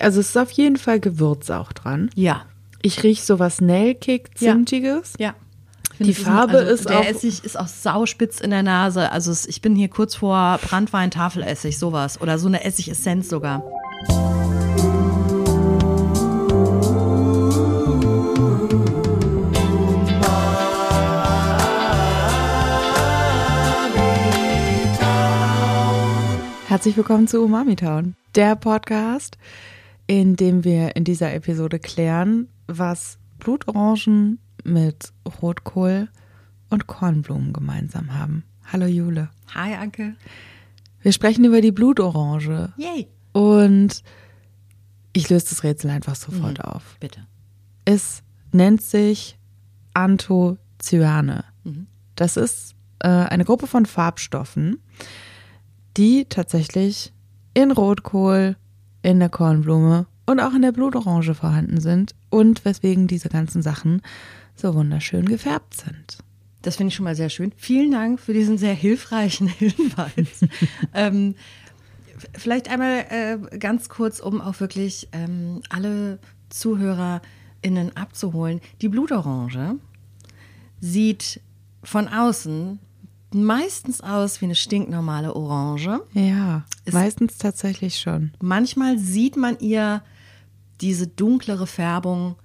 Also es ist auf jeden Fall Gewürz auch dran. Ja. Ich rieche sowas Nelkig, Ja. Zimtiges. Ja. Die Farbe also ist der auch- Essig ist auch sauspitz in der Nase. Also ich bin hier kurz vor Brandwein, Tafelessig, sowas. Oder so eine Essigessenz sogar. Herzlich willkommen zu Umami Town, der Podcast, in dem wir in dieser Episode klären, was Blutorangen mit Rotkohl und Kornblumen gemeinsam haben. Hallo Jule. Hi, Anke. Wir sprechen über die Blutorange Yay. und ich löse das Rätsel einfach sofort auf. Bitte. Es nennt sich Anthocyane. Das ist äh, eine Gruppe von Farbstoffen, die tatsächlich in Rotkohl, in der Kornblume und auch in der Blutorange vorhanden sind und weswegen diese ganzen Sachen so wunderschön gefärbt sind. Das finde ich schon mal sehr schön. Vielen Dank für diesen sehr hilfreichen Hinweis. ähm, vielleicht einmal äh, ganz kurz, um auch wirklich ähm, alle ZuhörerInnen abzuholen. Die Blutorange sieht von außen meistens aus wie eine stinknormale Orange. Ja, meistens tatsächlich schon. Manchmal sieht man ihr diese dunklere Färbung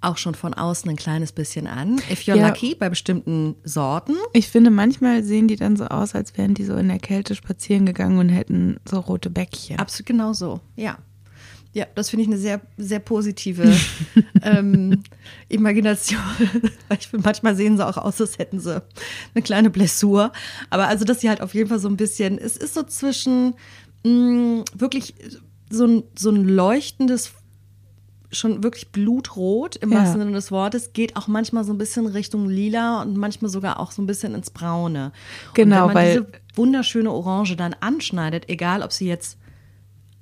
auch schon von außen ein kleines bisschen an. If you're Ja. lucky, bei bestimmten Sorten. Ich finde, manchmal sehen die dann so aus, als wären die so in der Kälte spazieren gegangen und hätten so rote Bäckchen. Absolut genau so, ja. Ja, das finde ich eine sehr, sehr positive ähm, Imagination. ich finde, manchmal sehen sie auch aus, als hätten sie eine kleine Blessur. Aber also, dass sie halt auf jeden Fall so ein bisschen, es ist so zwischen mh, wirklich so ein, so ein leuchtendes, schon wirklich blutrot im Ja. wahrsten Sinne des Wortes, geht auch manchmal so ein bisschen Richtung lila und manchmal sogar auch so ein bisschen ins Braune. Genau, und wenn man weil- diese wunderschöne Orange dann anschneidet, egal ob sie jetzt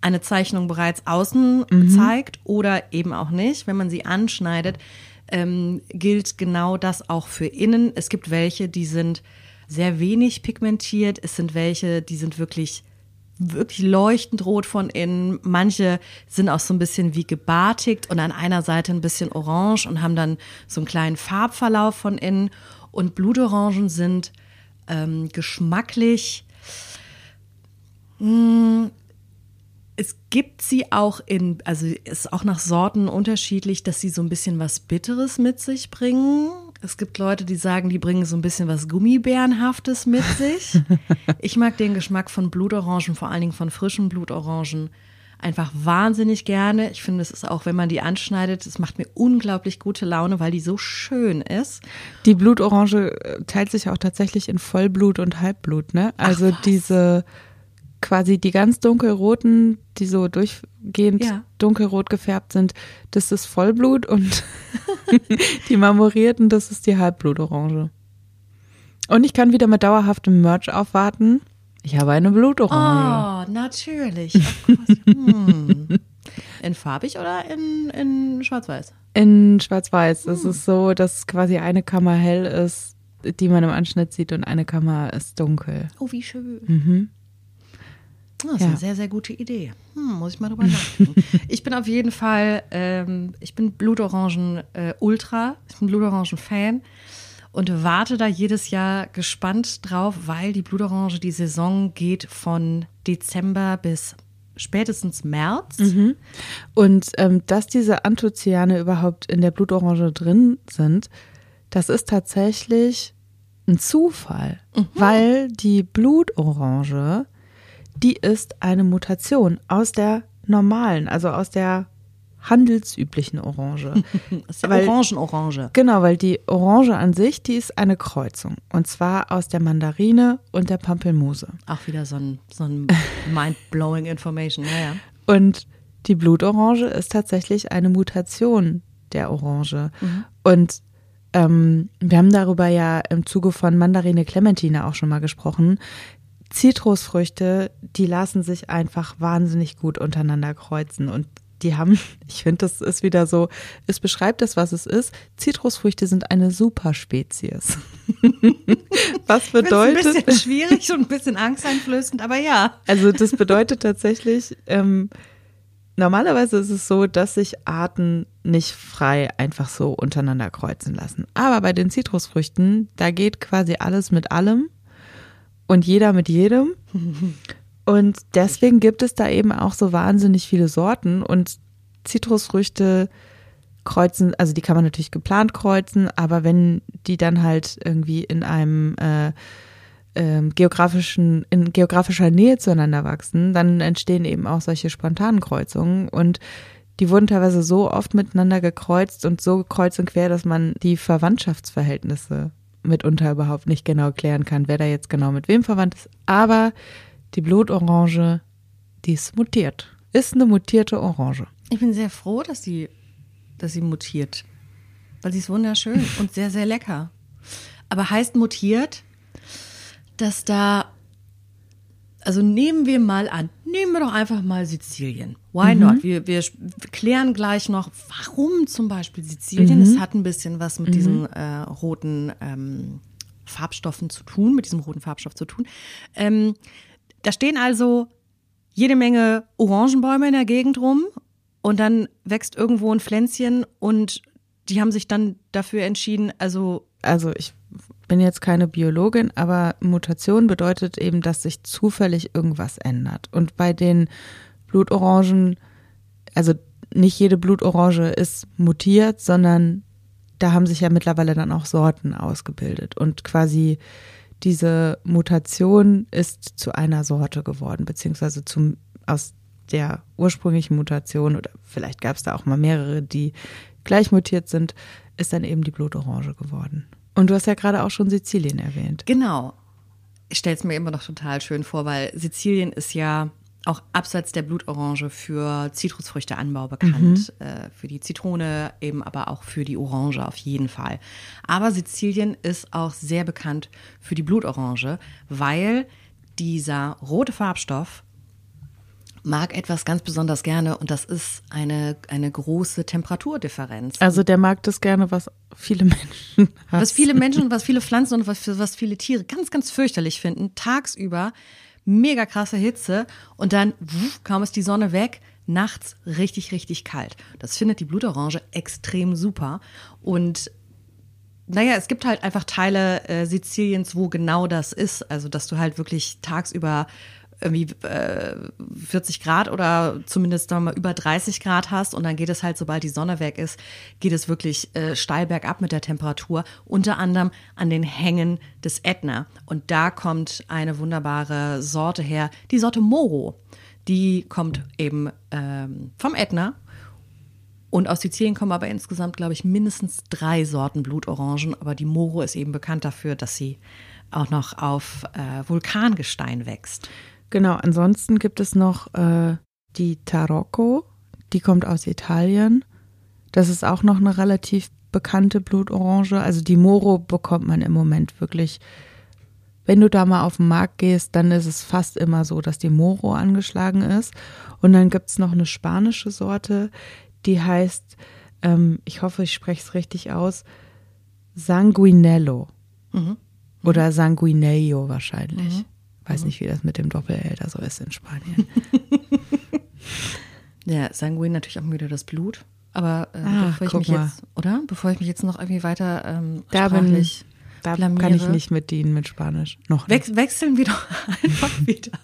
eine Zeichnung bereits außen zeigt oder eben auch nicht. Wenn man sie anschneidet, ähm, gilt genau das auch für innen. Es gibt welche, die sind sehr wenig pigmentiert. Es sind welche, die sind wirklich wirklich leuchtend rot von innen. Manche sind auch so ein bisschen wie gebartigt und an einer Seite ein bisschen orange und haben dann so einen kleinen Farbverlauf von innen. Und Blutorangen sind ähm, geschmacklich es gibt sie auch in, also ist auch nach Sorten unterschiedlich, dass sie so ein bisschen was Bitteres mit sich bringen. Es gibt Leute, die sagen, die bringen so ein bisschen was Gummibärenhaftes mit sich. Ich mag den Geschmack von Blutorangen, vor allen Dingen von frischen Blutorangen, einfach wahnsinnig gerne. Ich finde, es ist auch, wenn man die anschneidet, es macht mir unglaublich gute Laune, weil die so schön ist. Die Blutorange äh, teilt sich auch tatsächlich in Vollblut und Halbblut, ne? Also diese quasi die ganz dunkelroten, die so durchgehend Ja. dunkelrot gefärbt sind, das ist Vollblut und die marmorierten, das ist die Halbblutorange. Und ich kann wieder mit dauerhaftem Merch aufwarten. Ich habe eine Blutorange. Oh, natürlich. Hm. In farbig oder in, in schwarz-weiß? In schwarz-weiß. Das ist so, dass quasi eine Kammer hell ist, die man im Anschnitt sieht und eine Kammer ist dunkel. Oh, wie schön. Das ist Ja. eine sehr, sehr gute Idee. Hm, muss ich mal drüber nachdenken. ich bin auf jeden Fall, ähm, ich bin Blutorangen äh, Ultra, ich bin Blutorangen-Fan und warte da jedes Jahr gespannt drauf, weil die Blutorange, die Saison geht von Dezember bis spätestens März. Und ähm, dass diese Anthocyane überhaupt in der Blutorange drin sind, das ist tatsächlich ein Zufall, weil die Blutorange, die ist eine Mutation aus der normalen, also aus der handelsüblichen Orange. Das ist ja Orangen-Orange. Genau, weil die Orange an sich, die ist eine Kreuzung. Und zwar aus der Mandarine und der Pampelmuse. Auch wieder so ein, so ein mind-blowing Information. Ja, ja. Und die Blutorange ist tatsächlich eine Mutation der Orange. Und ähm, wir haben darüber ja im Zuge von Mandarine Clementine auch schon mal gesprochen. Zitrusfrüchte, die lassen sich einfach wahnsinnig gut untereinander kreuzen. Und die haben, ich finde, das ist wieder so, es beschreibt das, was es ist. Zitrusfrüchte sind eine Superspezies. was bedeutet, Ein bisschen schwierig und ein bisschen angsteinflößend, aber ja. also das bedeutet tatsächlich, ähm, normalerweise ist es so, dass sich Arten nicht frei einfach so untereinander kreuzen lassen. Aber bei den Zitrusfrüchten, da geht quasi alles mit allem und jeder mit jedem. Und deswegen gibt es da eben auch so wahnsinnig viele Sorten und Zitrusfrüchte kreuzen, also die kann man natürlich geplant kreuzen, aber wenn die dann halt irgendwie in einem äh, ähm, geografischen, in geografischer Nähe zueinander wachsen, dann entstehen eben auch solche spontanen Kreuzungen und die wurden teilweise so oft miteinander gekreuzt und so kreuz und quer, dass man die Verwandtschaftsverhältnisse mitunter überhaupt nicht genau klären kann, wer da jetzt genau mit wem verwandt ist. Aber die Blutorange, die ist mutiert. Ist eine mutierte Orange. Ich bin sehr froh, dass sie, dass sie mutiert. Weil sie ist wunderschön und sehr, sehr lecker. Aber heißt mutiert, dass da, also nehmen wir mal an, nehmen wir doch einfach mal Sizilien. Why mhm. not? Wir, wir klären gleich noch, warum zum Beispiel Sizilien. Mhm. Es hat ein bisschen was mit mhm. diesen äh, roten ähm, Farbstoffen zu tun, mit diesem roten Farbstoff zu tun. Ähm, da stehen also jede Menge Orangenbäume in der Gegend rum und dann wächst irgendwo ein Pflänzchen und die haben sich dann dafür entschieden, also. Also ich bin jetzt keine Biologin, aber Mutation bedeutet eben, dass sich zufällig irgendwas ändert. Und bei den Blutorangen, also nicht jede Blutorange ist mutiert, sondern da haben sich ja mittlerweile dann auch Sorten ausgebildet. Und quasi diese Mutation ist zu einer Sorte geworden, beziehungsweise zum, aus der ursprünglichen Mutation, oder vielleicht gab es da auch mal mehrere, die gleich mutiert sind, ist dann eben die Blutorange geworden. Und du hast ja gerade auch schon Sizilien erwähnt. Genau. Ich stelle es mir immer noch total schön vor, weil Sizilien ist ja auch abseits der Blutorange für Zitrusfrüchteanbau bekannt. Mhm. Äh, für die Zitrone, eben aber auch für die Orange auf jeden Fall. Aber Sizilien ist auch sehr bekannt für die Blutorange, weil dieser rote Farbstoff mag etwas ganz besonders gerne und das ist eine, eine große Temperaturdifferenz. Also der mag das gerne, was viele Menschen hassen. Was viele Menschen, was viele Pflanzen und was, was viele Tiere ganz, ganz fürchterlich finden. Tagsüber mega krasse Hitze und dann wuff, kaum ist die Sonne weg, nachts richtig, richtig kalt. Das findet die Blutorange extrem super und naja, es gibt halt einfach Teile äh, Siziliens, wo genau das ist. Also, dass du halt wirklich tagsüber irgendwie äh, 40 Grad oder zumindest mal über 30 Grad hast und dann geht es halt, sobald die Sonne weg ist, geht es wirklich äh, steil bergab mit der Temperatur, unter anderem an den Hängen des Ätna. Und da kommt eine wunderbare Sorte her, die Sorte Moro. Die kommt eben ähm, vom Ätna und aus Sizilien kommen aber insgesamt, glaube ich, mindestens drei Sorten Blutorangen. Aber die Moro ist eben bekannt dafür, dass sie auch noch auf äh, Vulkangestein wächst. Genau, ansonsten gibt es noch äh, die Tarocco, die kommt aus Italien. Das ist auch noch eine relativ bekannte Blutorange. Also die Moro bekommt man im Moment wirklich. Wenn du da mal auf den Markt gehst, dann ist es fast immer so, dass die Moro angeschlagen ist. Und dann gibt es noch eine spanische Sorte, die heißt, ähm, ich hoffe, ich spreche es richtig aus, Sanguinello. Mhm. Oder Sanguinello wahrscheinlich. Mhm. Weiß mhm. nicht, wie das mit dem Doppel-L da so ist in Spanien. ja, Sanguin natürlich auch wieder das Blut. Aber äh, ah, bevor ich mich mal. jetzt, oder? Bevor ich mich jetzt noch irgendwie weiter ähm, da bin, Da kann ich nicht mit dienen mit Spanisch. Noch nicht. wechseln wir doch einfach wieder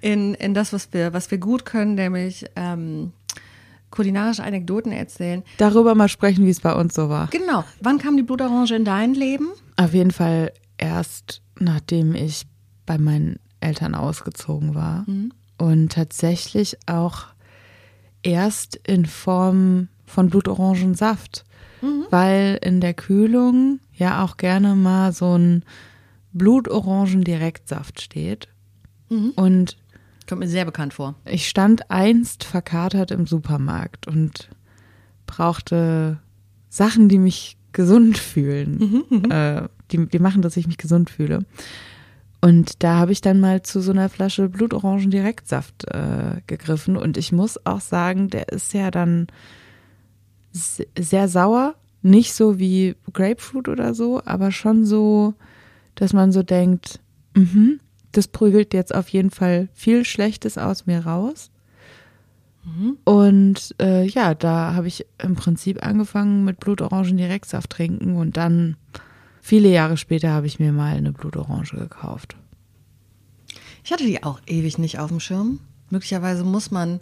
in, in das, was wir, was wir gut können, nämlich ähm, kulinarische Anekdoten erzählen. Darüber mal sprechen, wie es bei uns so war. Genau. Wann kam die Blutorange in dein Leben? Auf jeden Fall erst, nachdem ich bei meinen Eltern ausgezogen war. Mhm. Und tatsächlich auch erst in Form von Blutorangensaft, mhm. weil in der Kühlung ja auch gerne mal so ein Blutorangen-Direktsaft steht. Mhm. Und kommt mir sehr bekannt vor. Ich stand einst verkatert im Supermarkt und brauchte Sachen, die mich gesund fühlen, mhm, mhm. äh, die, die machen, dass ich mich gesund fühle. Und da habe ich dann mal zu so einer Flasche Blutorangen-Direktsaft äh, gegriffen. Und ich muss auch sagen, der ist ja dann sehr sauer. Nicht so wie Grapefruit oder so, aber schon so, dass man so denkt, mh, das prügelt jetzt auf jeden Fall viel Schlechtes aus mir raus. Mhm. Und äh, ja, da habe ich im Prinzip angefangen mit Blutorangen Direktsaft trinken und dann viele Jahre später habe ich mir mal eine Blutorange gekauft. Ich hatte die auch ewig nicht auf dem Schirm. Möglicherweise muss man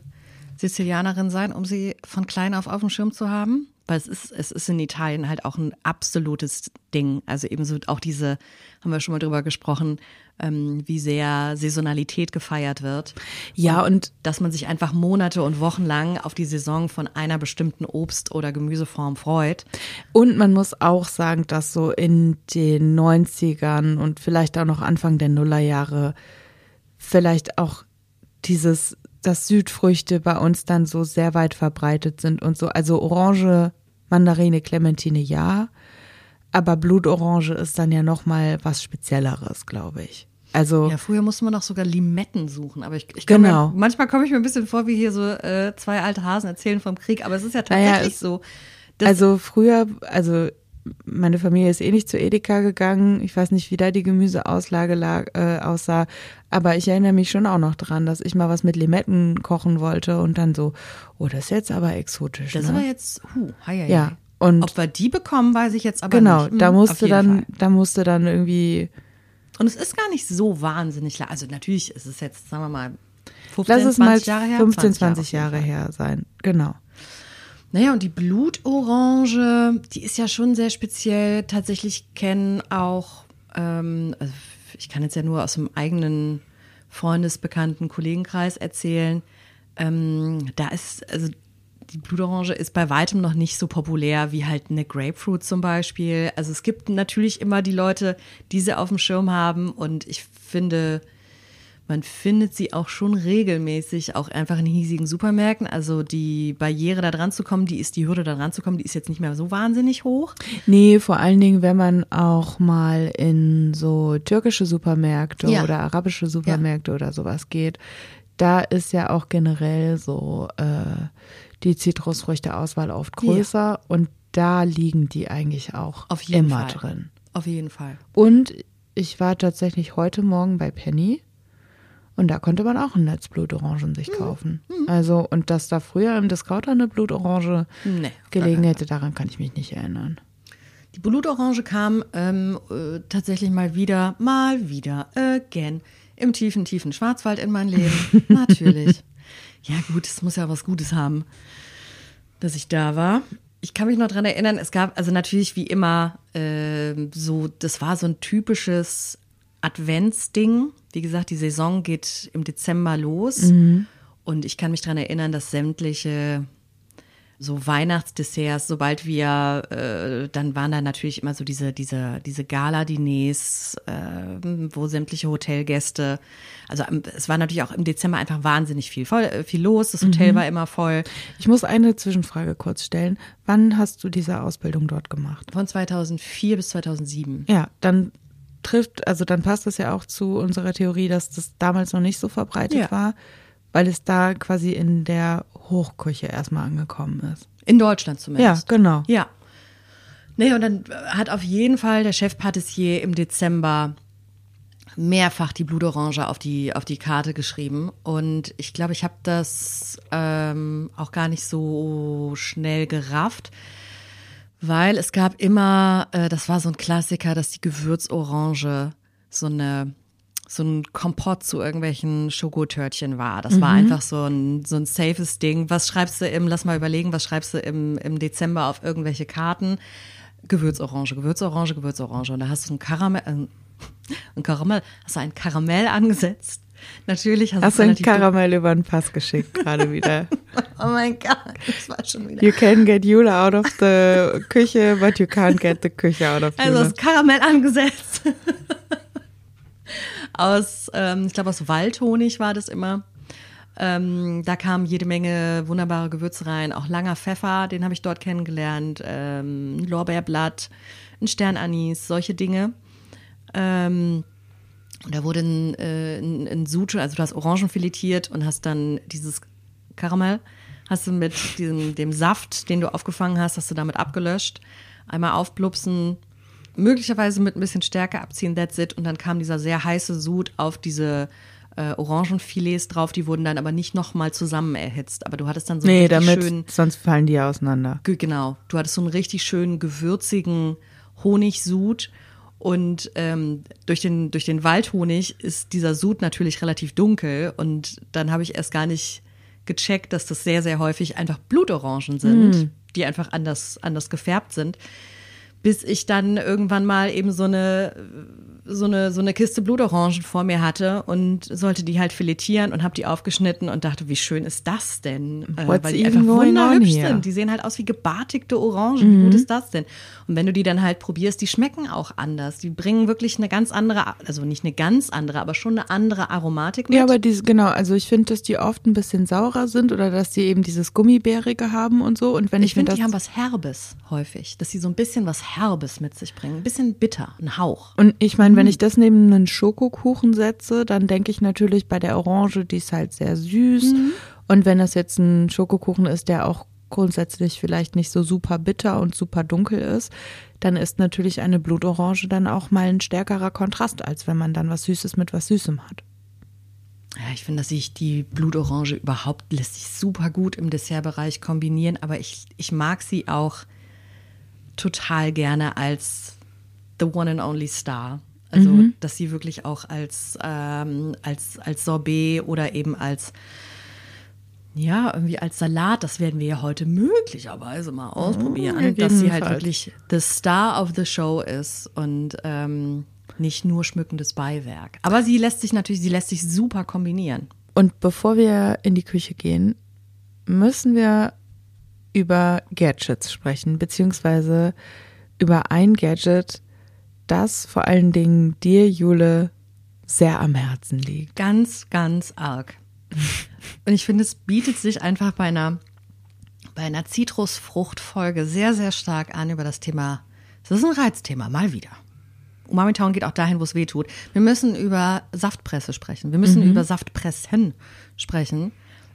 Sizilianerin sein, um sie von klein auf auf dem Schirm zu haben. Weil es ist, es ist in Italien halt auch ein absolutes Ding. Also ebenso auch diese, haben wir schon mal drüber gesprochen, ähm, wie sehr Saisonalität gefeiert wird. Ja, und, und dass man sich einfach Monate und Wochen lang auf die Saison von einer bestimmten Obst- oder Gemüseform freut. Und man muss auch sagen, dass so in den 90ern und vielleicht auch noch Anfang der Nullerjahre vielleicht auch dieses dass Südfrüchte bei uns dann so sehr weit verbreitet sind und so. Also Orange, Mandarine, Clementine ja, aber Blutorange ist dann ja noch mal was Spezielleres, glaube ich. Also ja, früher musste man auch sogar Limetten suchen, aber ich, ich genau. Mir, manchmal komme ich mir ein bisschen vor, wie hier so äh, zwei alte Hasen erzählen vom Krieg, aber es ist ja tatsächlich naja, es, so. Also früher, also meine Familie ist eh nicht zu Edeka gegangen. Ich weiß nicht, wie da die Gemüseauslage lag, äh, aussah. Aber ich erinnere mich schon auch noch dran, dass ich mal was mit Limetten kochen wollte und dann so, oh, das ist jetzt aber exotisch. Das ne? aber jetzt, huh, hei, hei, ja. Und Ob wir die bekommen, weiß ich jetzt aber genau, nicht. Genau, da musste dann, Fall. da musste dann irgendwie. Und es ist gar nicht so wahnsinnig lang. Also natürlich ist es jetzt, sagen wir mal, 15, Lass es 20 mal Jahre her. 15, 20 Jahre, Jahre her sein. Genau. Naja, und die Blutorange, die ist ja schon sehr speziell. Tatsächlich kennen auch, ähm, also ich kann jetzt ja nur aus dem eigenen Freundesbekannten Kollegenkreis erzählen. Ähm, da ist, also die Blutorange ist bei weitem noch nicht so populär wie halt eine Grapefruit zum Beispiel. Also es gibt natürlich immer die Leute, die sie auf dem Schirm haben und ich finde, man findet sie auch schon regelmäßig, auch einfach in hiesigen Supermärkten. Also die Barriere da dran zu kommen, die ist die Hürde da dran zu kommen, die ist jetzt nicht mehr so wahnsinnig hoch. Nee, vor allen Dingen, wenn man auch mal in so türkische Supermärkte ja. oder arabische Supermärkte ja. oder sowas geht, da ist ja auch generell so äh, die Zitrusfrüchte-Auswahl oft größer ja. und da liegen die eigentlich auch immer Fall. drin. Auf jeden Fall. Und ich war tatsächlich heute Morgen bei Penny und da konnte man auch ein Netz Blutorangen sich mhm. kaufen. Mhm. Also, und dass da früher im Discounter eine Blutorange nee, gelegen hätte, daran kann ich mich nicht erinnern. Die Blutorange kam ähm, äh, tatsächlich mal wieder, mal wieder, again, im tiefen, tiefen Schwarzwald in mein Leben. Natürlich. Ja, gut, es muss ja was Gutes haben, dass ich da war. Ich kann mich noch dran erinnern, es gab also natürlich wie immer äh, so, das war so ein typisches Adventsding. Wie gesagt, die Saison geht im Dezember los. Mhm. Und ich kann mich daran erinnern, dass sämtliche so Weihnachtsdesserts, sobald wir, äh, dann waren da natürlich immer so diese, diese, diese Gala-Diners, äh, wo sämtliche Hotelgäste, also es war natürlich auch im Dezember einfach wahnsinnig viel, voll, äh, viel los, das Hotel mhm. war immer voll. Ich muss eine Zwischenfrage kurz stellen. Wann hast du diese Ausbildung dort gemacht? Von 2004 bis 2007. Ja, dann trifft, also dann passt das ja auch zu unserer Theorie, dass das damals noch nicht so verbreitet ja. war, weil es da quasi in der Hochküche erstmal angekommen ist. In Deutschland zumindest. Ja, genau. Ja. Nee, und dann hat auf jeden Fall der Chefpatissier im Dezember mehrfach die Blutorange auf die, auf die Karte geschrieben. Und ich glaube, ich habe das ähm, auch gar nicht so schnell gerafft. Weil es gab immer, äh, das war so ein Klassiker, dass die Gewürzorange so eine so ein Kompott zu irgendwelchen Schokotörtchen war. Das mhm. war einfach so ein, so ein safes Ding. Was schreibst du im, lass mal überlegen, was schreibst du im, im Dezember auf irgendwelche Karten? Gewürzorange, Gewürzorange, Gewürzorange. Und da hast du ein Karamell, äh, ein Karamell, hast du ein Karamell angesetzt Natürlich hast, hast du ein Karamell über den Pass geschickt gerade wieder. oh mein Gott, das war schon wieder. You can get Jule out of the Küche, but you can't get the Küche out of Jule. Also das Karamell angesetzt. aus, ähm, ich glaube aus Waldhonig war das immer. Ähm, da kamen jede Menge wunderbare Gewürze rein, auch langer Pfeffer, den habe ich dort kennengelernt, ähm, Lorbeerblatt, ein Sternanis, solche Dinge. Ähm, und da wurde ein, äh, ein, ein Suche, also du hast Orangen filetiert und hast dann dieses Karamell, hast du mit diesem, dem Saft, den du aufgefangen hast, hast du damit abgelöscht. Einmal aufblupsen, möglicherweise mit ein bisschen Stärke abziehen, that's it. Und dann kam dieser sehr heiße Sud auf diese äh, Orangenfilets drauf, die wurden dann aber nicht nochmal zusammen erhitzt. Aber du hattest dann so Nee, einen richtig damit, schönen, sonst fallen die ja auseinander. Ge- Genau. Du hattest so einen richtig schönen, gewürzigen Honigsud. Und ähm, durch, den, durch den Waldhonig ist dieser Sud natürlich relativ dunkel. Und dann habe ich erst gar nicht gecheckt, dass das sehr, sehr häufig einfach Blutorangen sind, die einfach anders, anders gefärbt sind. Bis ich dann irgendwann mal eben so eine so eine, so eine Kiste Blutorangen vor mir hatte und sollte die halt filetieren und habe die aufgeschnitten und dachte, wie schön ist das denn? Äh, weil die einfach wunderhübsch sind. Die sehen halt aus wie gebartigte Orangen. Wie gut ist das denn? Und wenn du die dann halt probierst, die schmecken auch anders. Die bringen wirklich eine ganz andere, also nicht eine ganz andere, aber schon eine andere Aromatik mit. Ja, aber diese, genau, also ich finde, dass die oft ein bisschen saurer sind oder dass die eben dieses Gummibärige haben und so. Und wenn ich, ich finde, die haben was Herbes häufig, dass sie so ein bisschen was Herbes mit sich bringen. Ein bisschen bitter, ein Hauch. Und ich meine, Mhm. wenn ich das neben einen Schokokuchen setze, dann denke ich natürlich bei der Orange, die ist halt sehr süß. Mhm. Und wenn das jetzt ein Schokokuchen ist, der auch grundsätzlich vielleicht nicht so super bitter und super dunkel ist, dann ist natürlich eine Blutorange dann auch mal ein stärkerer Kontrast, als wenn man dann was Süßes mit was Süßem hat. Ja, ich finde, dass sich die Blutorange überhaupt lässt sich super gut im Dessertbereich kombinieren, aber ich, ich mag sie auch total gerne als the one and only star. Also, dass sie wirklich auch als, ähm, als, als Sorbet oder eben als, ja, irgendwie als Salat, das werden wir ja heute möglicherweise mal ausprobieren, dass sie halt wirklich the star of the show ist und ähm, nicht nur schmückendes Beiwerk. Aber sie lässt sich natürlich, sie lässt sich super kombinieren. Und bevor wir in die Küche gehen, müssen wir über Gadgets sprechen, beziehungsweise über ein Gadget, das vor allen Dingen dir, Jule, sehr am Herzen liegt. Ganz, ganz arg. Und ich finde, es bietet sich einfach bei einer, bei einer Zitrusfruchtfolge sehr, sehr stark an über das Thema. Das ist ein Reizthema, mal wieder. Umami Town geht auch dahin, wo es weh tut. Wir müssen über Saftpresse sprechen. Wir müssen über Saftpressen sprechen.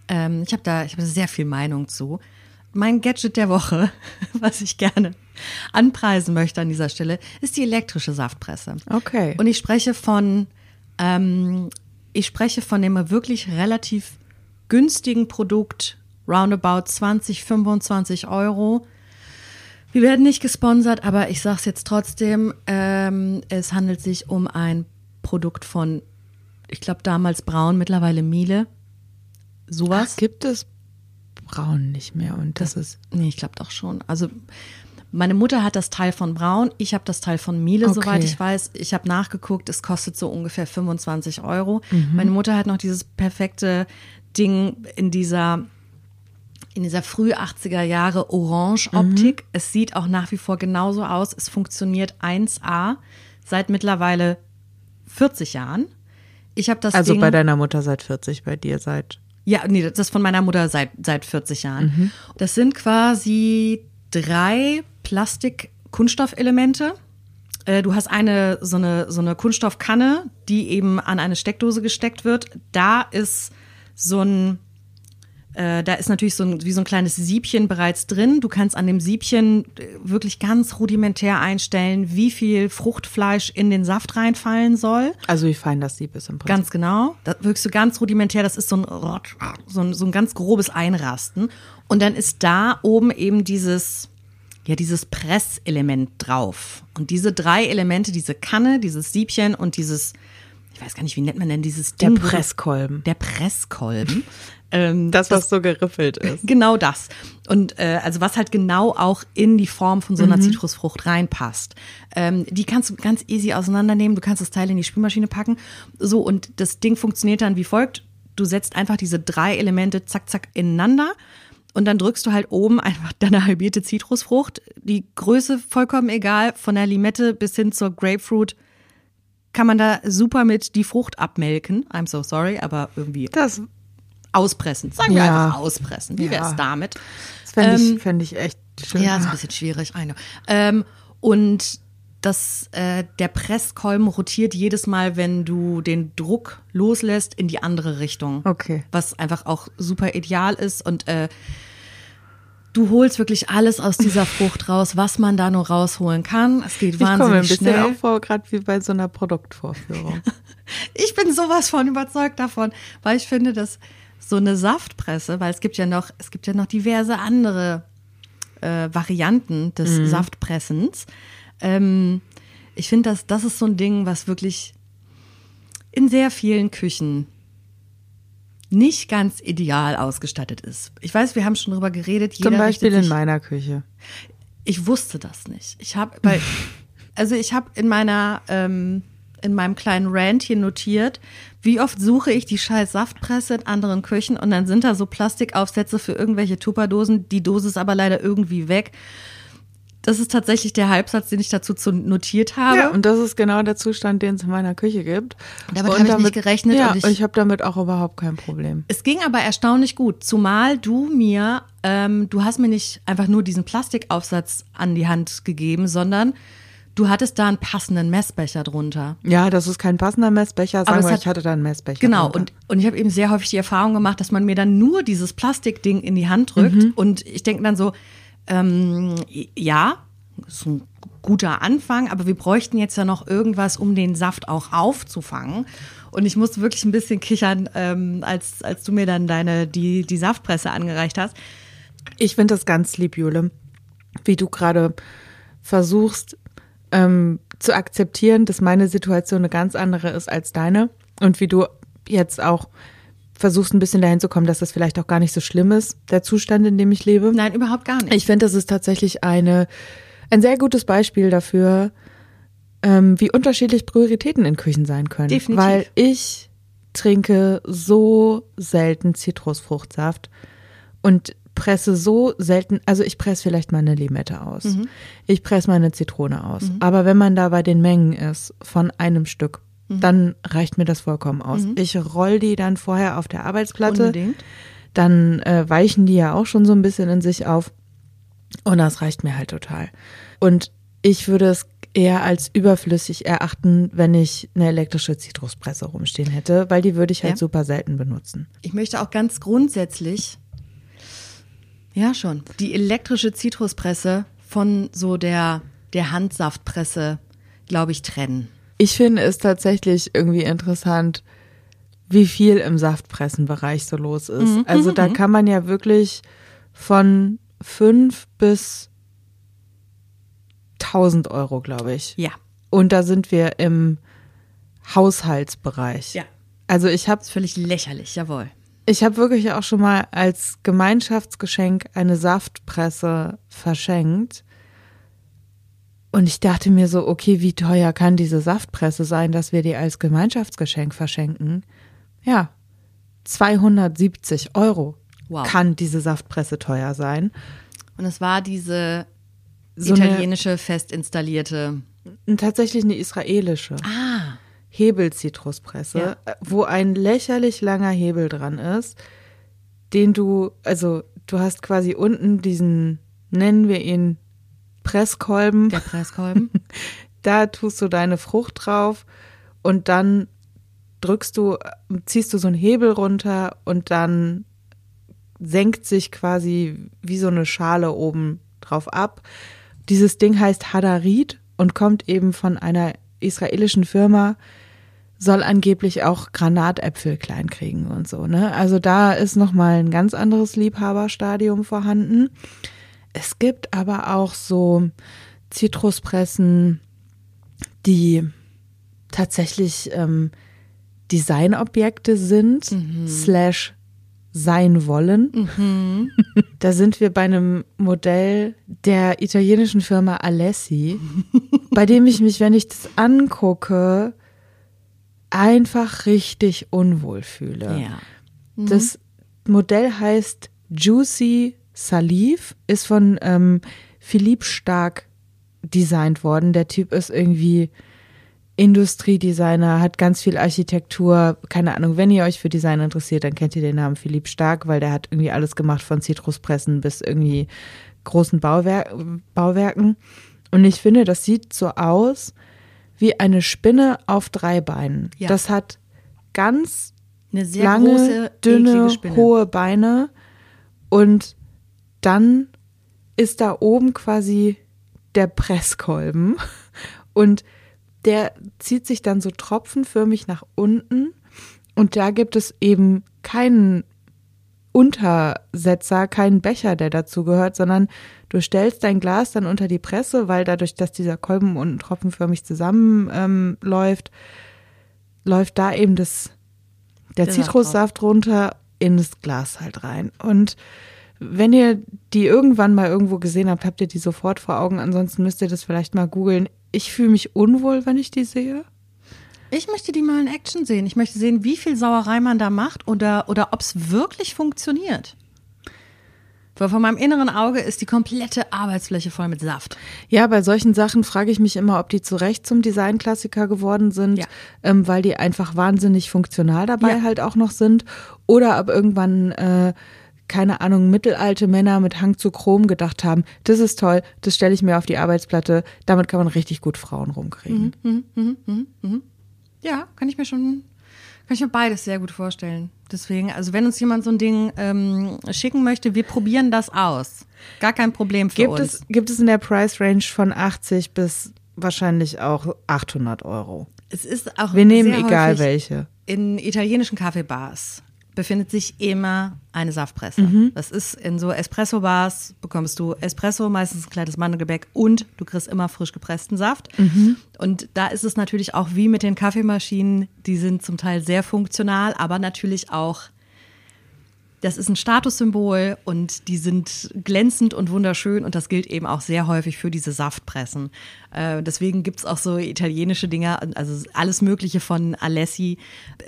Ähm, ich habe da, ich habe sehr viel Meinung zu. Mein Gadget der Woche, was ich gerne anpreisen möchte an dieser Stelle, ist die elektrische Saftpresse. Okay. Und ich spreche von, ähm, ich spreche von dem wirklich relativ günstigen Produkt, roundabout 20, 25 Euro. Wir werden nicht gesponsert, aber ich sage es jetzt trotzdem, ähm, es handelt sich um ein Produkt von, ich glaube damals Braun, mittlerweile Miele. Sowas. Ach, gibt es Braun nicht mehr und das, ist Nee, ich glaube doch schon. Also meine Mutter hat das Teil von Braun, ich habe das Teil von Miele, Okay. soweit ich weiß. Ich habe nachgeguckt, es kostet so ungefähr 25 Euro. Mhm. Meine Mutter hat noch dieses perfekte Ding in dieser in dieser früh 80er Jahre Orange-Optik. Mhm. Es sieht auch nach wie vor genauso aus. Es funktioniert 1A seit mittlerweile 40 Jahren. Ich habe das also Ding bei deiner Mutter seit 40, bei dir seit ja, nee, das ist von meiner Mutter seit, seit 40 Jahren. Mhm. Das sind quasi drei Plastik-Kunststoffelemente. Äh, Du hast eine so, eine so eine Kunststoffkanne, die eben an eine Steckdose gesteckt wird. Da ist so ein äh, da ist natürlich so ein, wie so ein kleines Siebchen bereits drin. Du kannst an dem Siebchen äh, wirklich ganz rudimentär einstellen, wie viel Fruchtfleisch in den Saft reinfallen soll. also wie fein das Sieb ist im Prinzip. Ganz genau. Da wirkst du ganz rudimentär. Das ist so ein, so ein, so ein ganz grobes Einrasten. Und dann ist da oben eben dieses, ja, dieses Presselement drauf. Und diese drei Elemente, diese Kanne, dieses Siebchen und dieses, ich weiß gar nicht, wie nennt man denn dieses Der Ding? du- Presskolben. Der Presskolben. Ähm, Das, was so geriffelt ist. Genau das. Und äh, also was halt genau auch in die Form von so einer Zitrusfrucht reinpasst. Ähm, die kannst du ganz easy auseinandernehmen. Du kannst das Teil in die Spülmaschine packen. So, und das Ding funktioniert dann wie folgt. Du setzt einfach diese drei Elemente zack, zack ineinander. Und dann drückst du halt oben einfach deine halbierte Zitrusfrucht. Die Größe vollkommen egal, von der Limette bis hin zur Grapefruit kann man da super mit die Frucht abmelken. I'm so sorry, aber irgendwie Das, auspressen. Sagen wir Ja. einfach auspressen. Wie Ja. wär's damit? das fände ich, Ähm, fänd ich echt schön. Ja, ist ein bisschen schwierig. Ähm, und das, äh, der Presskolben rotiert jedes Mal, wenn du den Druck loslässt, in die andere Richtung. Okay. Was einfach auch super ideal ist. Und äh, du holst wirklich alles aus dieser Frucht raus, was man da nur rausholen kann. Es geht ich komme mir ein wahnsinnig bisschen schnell. auch vor, gerade wie bei so einer Produktvorführung. Ich bin sowas von überzeugt davon, weil ich finde, dass so eine Saftpresse, weil es gibt ja noch, es gibt ja noch diverse andere äh, Varianten des mhm. Saftpressens. Ähm, ich finde, dass das ist so ein Ding, was wirklich in sehr vielen Küchen nicht ganz ideal ausgestattet ist. Ich weiß, wir haben schon drüber geredet. Zum Beispiel in meiner Küche. Ich wusste das nicht. Ich habe, weil, also ich habe in meiner ähm, in meinem kleinen Rant hier notiert, wie oft suche ich die scheiß Saftpresse in anderen Küchen und dann sind da so Plastikaufsätze für irgendwelche Tupperdosen, die Dose ist aber leider irgendwie weg. Das ist tatsächlich der Halbsatz, den ich dazu notiert habe. Ja, und das ist genau der Zustand, den es in meiner Küche gibt. Damit habe ich nicht gerechnet. Ja, und ich, ich habe damit auch überhaupt kein Problem. Es ging aber erstaunlich gut, zumal du mir, ähm, du hast mir nicht einfach nur diesen Plastikaufsatz an die Hand gegeben, sondern Du hattest da einen passenden Messbecher drunter. Ja, das ist kein passender Messbecher, sagen wir, hat, ich hatte da einen Messbecher. Genau, drunter. und, und ich habe eben sehr häufig die Erfahrung gemacht, dass man mir dann nur dieses Plastikding in die Hand drückt mhm. und ich denke dann so, ähm, ja, ist ein guter Anfang, aber wir bräuchten jetzt ja noch irgendwas, um den Saft auch aufzufangen. Und ich musste wirklich ein bisschen kichern, ähm, als, als du mir dann deine, die, die Saftpresse angereicht hast. Ich finde das ganz lieb, Jule, wie du gerade versuchst, ähm, zu akzeptieren, dass meine Situation eine ganz andere ist als deine und wie du jetzt auch versuchst ein bisschen dahin zu kommen, dass das vielleicht auch gar nicht so schlimm ist, der Zustand, in dem ich lebe. Nein, überhaupt gar nicht. Ich finde, das ist tatsächlich eine, ein sehr gutes Beispiel dafür, ähm, wie unterschiedlich Prioritäten in Küchen sein können. Definitiv. Weil ich trinke so selten Zitrusfruchtsaft und presse so selten, also ich presse vielleicht mal eine Limette aus. Mhm. Ich presse mal eine Zitrone aus. Mhm. Aber wenn man da bei den Mengen ist von einem Stück, mhm. dann reicht mir das vollkommen aus. Mhm. Ich roll die dann vorher auf der Arbeitsplatte. Unbedingt. Dann äh, weichen die ja auch schon so ein bisschen in sich auf. Und das reicht mir halt total. Und ich würde es eher als überflüssig erachten, wenn ich eine elektrische Zitruspresse rumstehen hätte, weil die würde ich halt ja. super selten benutzen. Ich möchte auch ganz grundsätzlich ja, schon. Die elektrische Zitruspresse von so der, der Handsaftpresse, glaube ich, trennen. Ich finde es tatsächlich irgendwie interessant, wie viel im Saftpressenbereich so los ist. Mhm. Also da mhm. kann man ja wirklich von fünf bis tausend Euro, glaube ich. Ja. Und da sind wir im Haushaltsbereich. Ja. Also ich habe völlig lächerlich, jawohl. Ich habe wirklich auch schon mal als Gemeinschaftsgeschenk eine Saftpresse verschenkt. Und ich dachte mir so, okay, wie teuer kann diese Saftpresse sein, dass wir die als Gemeinschaftsgeschenk verschenken? Ja, 270 Euro wow. kann diese Saftpresse teuer sein. Und es war diese so italienische, fest installierte. Tatsächlich eine israelische. Ah. Hebelzitruspresse, ja. wo ein lächerlich langer Hebel dran ist, den du, also du hast quasi unten diesen, nennen wir ihn Presskolben. Der Presskolben. da tust du deine Frucht drauf und dann drückst du, ziehst du so einen Hebel runter und dann senkt sich quasi wie so eine Schale oben drauf ab. Dieses Ding heißt Hadarit und kommt eben von einer israelischen Firma, soll angeblich auch Granatäpfel klein kriegen und so, ne? Also da ist nochmal ein ganz anderes Liebhaberstadium vorhanden. Es gibt aber auch so Zitruspressen, die tatsächlich ähm, Designobjekte sind, mhm. slash sein wollen. Mhm. Da sind wir bei einem Modell der italienischen Firma Alessi, bei dem ich mich, wenn ich das angucke, einfach richtig unwohl fühle. Ja. Mhm. Das Modell heißt Juicy Salive, ist von ähm, Philipp Stark designt worden. Der Typ ist irgendwie Industriedesigner, hat ganz viel Architektur. Keine Ahnung, wenn ihr euch für Design interessiert, dann kennt ihr den Namen Philipp Stark, weil der hat irgendwie alles gemacht von Zitruspressen bis irgendwie großen Bauwer Bauwerken. Und ich finde, das sieht so aus, wie eine Spinne auf drei Beinen. Ja. Das hat ganz lange, große, dünne, hohe Beine und dann ist da oben quasi der Presskolben und der zieht sich dann so tropfenförmig nach unten und da gibt es eben keinen Untersetzer, keinen Becher, der dazu gehört, sondern du stellst dein Glas dann unter die Presse, weil dadurch, dass dieser Kolben unten tropfenförmig zusammenläuft, ähm, läuft da eben das, der, der Zitrussaft runter in das Glas halt rein. Und wenn ihr die irgendwann mal irgendwo gesehen habt, habt ihr die sofort vor Augen. Ansonsten müsst ihr das vielleicht mal googeln. Ich fühle mich unwohl, wenn ich die sehe. Ich möchte die mal in Action sehen. Ich möchte sehen, wie viel Sauerei man da macht oder, oder ob es wirklich funktioniert. Weil von meinem inneren Auge ist die komplette Arbeitsfläche voll mit Saft. Ja, bei solchen Sachen frage ich mich immer, ob die zu Recht zum Designklassiker geworden sind, ja. ähm, weil die einfach wahnsinnig funktional dabei ja. halt auch noch sind. Oder ob irgendwann, äh, keine Ahnung, mittelalte Männer mit Hang zu Chrom gedacht haben, das ist toll, das stelle ich mir auf die Arbeitsplatte, damit kann man richtig gut Frauen rumkriegen. Mhm, mh, mh, mh, ja, kann ich mir schon, kann ich mir beides sehr gut vorstellen. Deswegen, also wenn uns jemand so ein Ding ähm, schicken möchte, wir probieren das aus. Gar kein Problem für gibt uns. Es, gibt es in der Price Range von 80 bis wahrscheinlich auch 800 Euro. Es ist auch wir nehmen egal welche. In italienischen Kaffeebars befindet sich immer eine Saftpresse. Mhm. Das ist in so Espresso-Bars, bekommst du Espresso, meistens ein kleines Mandelgebäck und du kriegst immer frisch gepressten Saft. Mhm. Und da ist es natürlich auch wie mit den Kaffeemaschinen, die sind zum Teil sehr funktional, aber natürlich auch das ist ein Statussymbol und die sind glänzend und wunderschön und das gilt eben auch sehr häufig für diese Saftpressen. Äh, deswegen gibt's auch so italienische Dinger, also alles Mögliche von Alessi,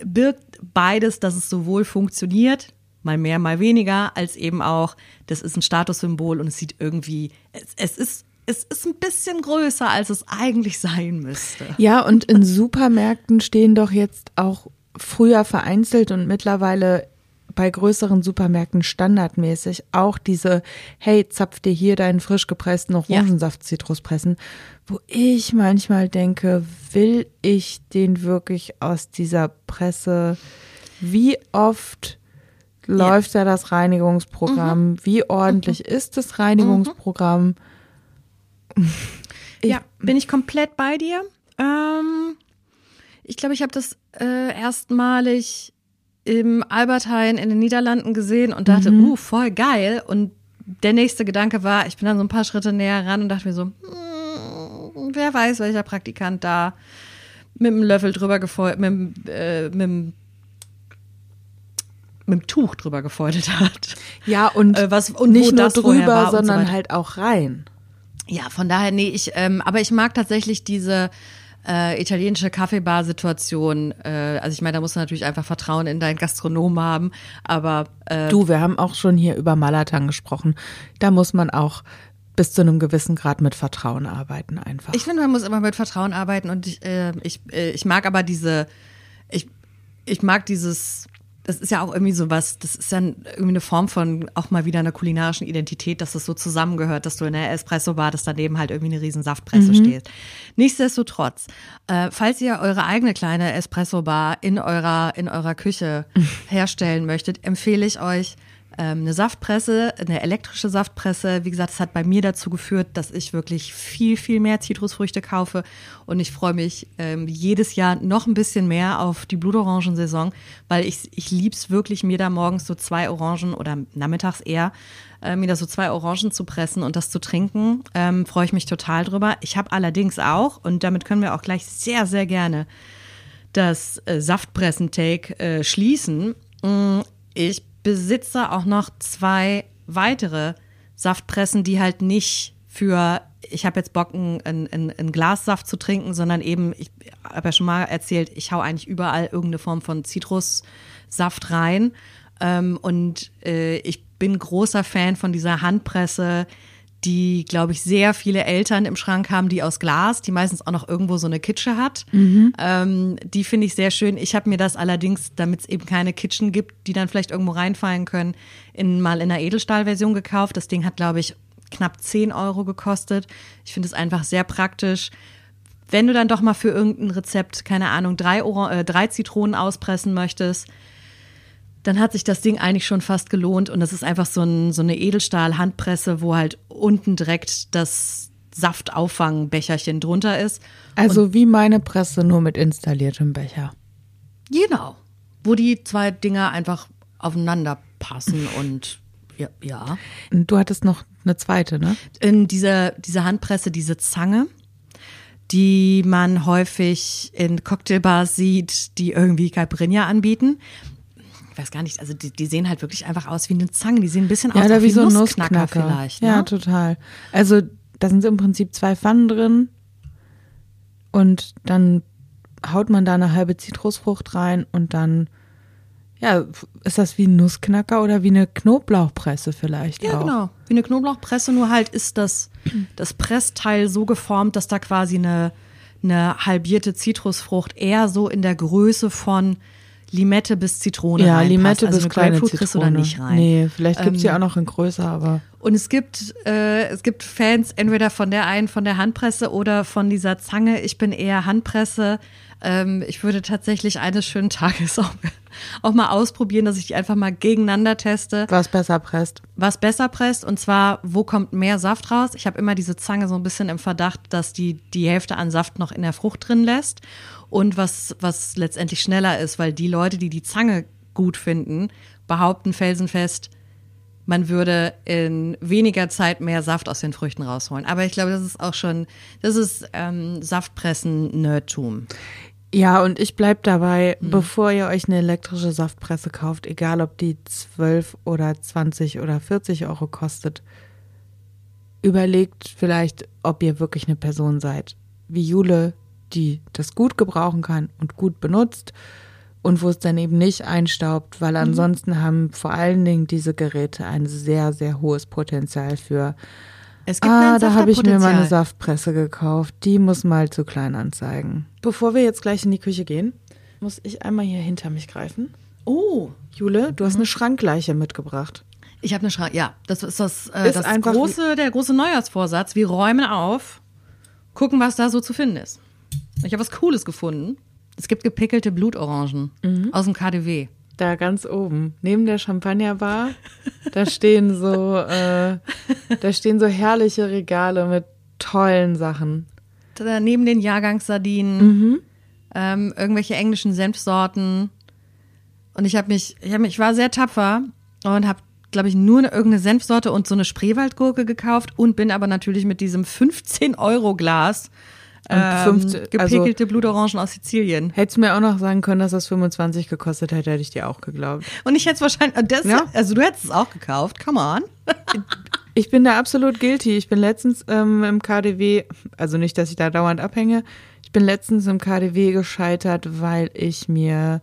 birgt beides, dass es sowohl funktioniert, mal mehr, mal weniger, als eben auch, das ist ein Statussymbol und es sieht irgendwie, es, es ist es ist ein bisschen größer, als es eigentlich sein müsste. Ja, und in Supermärkten stehen doch jetzt auch früher vereinzelt und mittlerweile bei größeren Supermärkten standardmäßig auch diese, hey, zapf dir hier deinen frisch gepressten Orangensaft Zitruspressen, wo ich manchmal denke, will ich den wirklich aus dieser Presse, wie oft läuft ja. da das Reinigungsprogramm, mhm. wie ordentlich mhm. ist das Reinigungsprogramm? Ich, ja, bin ich komplett bei dir. Ähm, ich glaube, ich habe das äh, erstmalig im Albertheim in den Niederlanden gesehen und dachte, mhm. uh, voll geil. Und der nächste Gedanke war, ich bin dann so ein paar Schritte näher ran und dachte mir so, hm, wer weiß, welcher Praktikant da mit dem Löffel drüber gefeuert, mit, äh, mit, mit dem Tuch drüber gefeuert hat. Ja, und, äh, was, und nicht nur drüber, sondern so halt auch rein. Ja, von daher, nee, ich, ähm, aber ich mag tatsächlich diese äh, italienische Kaffeebar-Situation. Äh, also ich meine, da musst du natürlich einfach Vertrauen in deinen Gastronom haben. Aber äh, du, wir haben auch schon hier über Malatang gesprochen. Da muss man auch bis zu einem gewissen Grad mit Vertrauen arbeiten einfach. Ich finde, man muss immer mit Vertrauen arbeiten und ich, äh, ich, äh, ich mag aber diese, ich, ich mag dieses das ist ja auch irgendwie so was, das ist dann irgendwie eine Form von auch mal wieder einer kulinarischen Identität, dass das so zusammengehört, dass du in der Espresso-Bar, dass daneben halt irgendwie eine riesen Saftpresse mhm. steht. Nichtsdestotrotz, äh, falls ihr eure eigene kleine Espresso-Bar in eurer, in eurer Küche herstellen möchtet, empfehle ich euch, eine Saftpresse, eine elektrische Saftpresse. Wie gesagt, es hat bei mir dazu geführt, dass ich wirklich viel, viel mehr Zitrusfrüchte kaufe. Und ich freue mich ähm, jedes Jahr noch ein bisschen mehr auf die Blutorangensaison, weil ich, ich liebe es wirklich, mir da morgens so zwei Orangen oder nachmittags eher, äh, mir da so zwei Orangen zu pressen und das zu trinken. Ähm, freue ich mich total drüber. Ich habe allerdings auch, und damit können wir auch gleich sehr, sehr gerne das äh, Saftpressen-Take äh, schließen. Mm, ich besitze auch noch zwei weitere Saftpressen, die halt nicht für, ich habe jetzt Bock, ein, ein, ein Glas Saft zu trinken, sondern eben, ich habe ja schon mal erzählt, ich hau eigentlich überall irgendeine Form von Zitrussaft rein. Ähm, und äh, ich bin großer Fan von dieser Handpresse, die, glaube ich, sehr viele Eltern im Schrank haben, die aus Glas, die meistens auch noch irgendwo so eine Kitsche hat. Mhm. Ähm, die finde ich sehr schön. Ich habe mir das allerdings, damit es eben keine Kitchen gibt, die dann vielleicht irgendwo reinfallen können, in, mal in einer Edelstahlversion gekauft. Das Ding hat, glaube ich, knapp 10 Euro gekostet. Ich finde es einfach sehr praktisch. Wenn du dann doch mal für irgendein Rezept, keine Ahnung, drei, Oran äh, drei Zitronen auspressen möchtest, dann hat sich das Ding eigentlich schon fast gelohnt und das ist einfach so, ein, so eine Edelstahl-Handpresse, wo halt unten direkt das, Saftauffangbecherchen drunter ist. Also wie meine Presse, nur mit installiertem Becher. Genau. Wo die zwei Dinger einfach aufeinander passen und ja, ja. Und Du hattest noch eine zweite, ne? In dieser, dieser Handpresse, diese Zange, die man häufig in Cocktailbars sieht, die irgendwie Caipirinha anbieten. Ich weiß gar nicht, also die, die sehen halt wirklich einfach aus wie eine Zange. Die sehen ein bisschen Ja, aus da auch wie so ein Nussknacker, Nussknacker. vielleicht. Ne? Ja, total. Also da sind im Prinzip zwei Pfannen drin und dann haut man da eine halbe Zitrusfrucht rein und dann, ja, ist das wie ein Nussknacker oder wie eine Knoblauchpresse vielleicht Ja, auch. genau. Wie eine Knoblauchpresse, nur halt ist das, das Pressteil so geformt, dass da quasi eine, eine halbierte Zitrusfrucht eher so in der Größe von Limette bis Zitrone Ja, reinpasst. Limette also bis eine kleine Grapefruit kriegst du da nicht rein. Nee, vielleicht gibt's Ähm, ja auch noch in größer, aber Und es gibt, äh, es gibt Fans entweder von der einen, von der Handpresse oder von dieser Zange. Ich bin eher Handpresse. Ähm, ich würde tatsächlich eines schönen Tages auch, auch mal ausprobieren, dass ich die einfach mal gegeneinander teste, was besser presst. was besser presst. Und zwar, wo kommt mehr Saft raus? Ich habe immer diese Zange so ein bisschen im Verdacht, dass die die Hälfte an Saft noch in der Frucht drin lässt. Und was, was letztendlich schneller ist, weil die Leute, die die Zange gut finden, behaupten felsenfest, man würde in weniger Zeit mehr Saft aus den Früchten rausholen. Aber ich glaube, das ist auch schon, das ist ähm, Saftpressen-Nerdtum. Ja, und ich bleib dabei, Mhm. bevor ihr euch eine elektrische Saftpresse kauft, egal ob die 12 oder 20 oder 40 Euro kostet, überlegt vielleicht, ob ihr wirklich eine Person seid, wie Jule, die das gut gebrauchen kann und gut benutzt und wo es dann eben nicht einstaubt, Mhm. weil ansonsten haben vor allen Dingen diese Geräte ein sehr, sehr hohes Potenzial für Es gibt Ah, da habe ich mir meine Saftpresse gekauft. Die muss mal zu klein anzeigen. Bevor wir jetzt gleich in die Küche gehen, muss ich einmal hier hinter mich greifen. Oh, Jule, du hast Mhm. eine Schrankleiche mitgebracht. Ich habe eine Schrank. Ja, das ist das, äh, Ist das große, der große Neujahrsvorsatz. Wir räumen auf, gucken, was da so zu finden ist. Ich habe was Cooles gefunden. Es gibt gepickelte Blutorangen Mhm. aus dem KDW. Da ganz oben, neben der Champagnerbar, da stehen so, äh, da stehen so herrliche Regale mit tollen Sachen. Da neben den Jahrgangssardinen, Mhm. ähm, irgendwelche englischen Senfsorten. Und ich habe mich, ich, hab mich, ich war sehr tapfer und habe, glaube ich, nur eine, irgendeine Senfsorte und so eine Spreewaldgurke gekauft und bin aber natürlich mit diesem 15-Euro-Glas Und ähm, 15 also- gepickelte Blutorangen aus Sizilien. Hättest du mir auch noch sagen können, dass das 25 gekostet hätte, hätte ich dir auch geglaubt. Und ich hätte es wahrscheinlich, das, Ja. also du hättest es auch gekauft, come on. Ich bin da absolut guilty. Ich bin letztens ähm, im KDW, also nicht, dass ich da dauernd abhänge, ich bin letztens im KDW gescheitert, weil ich mir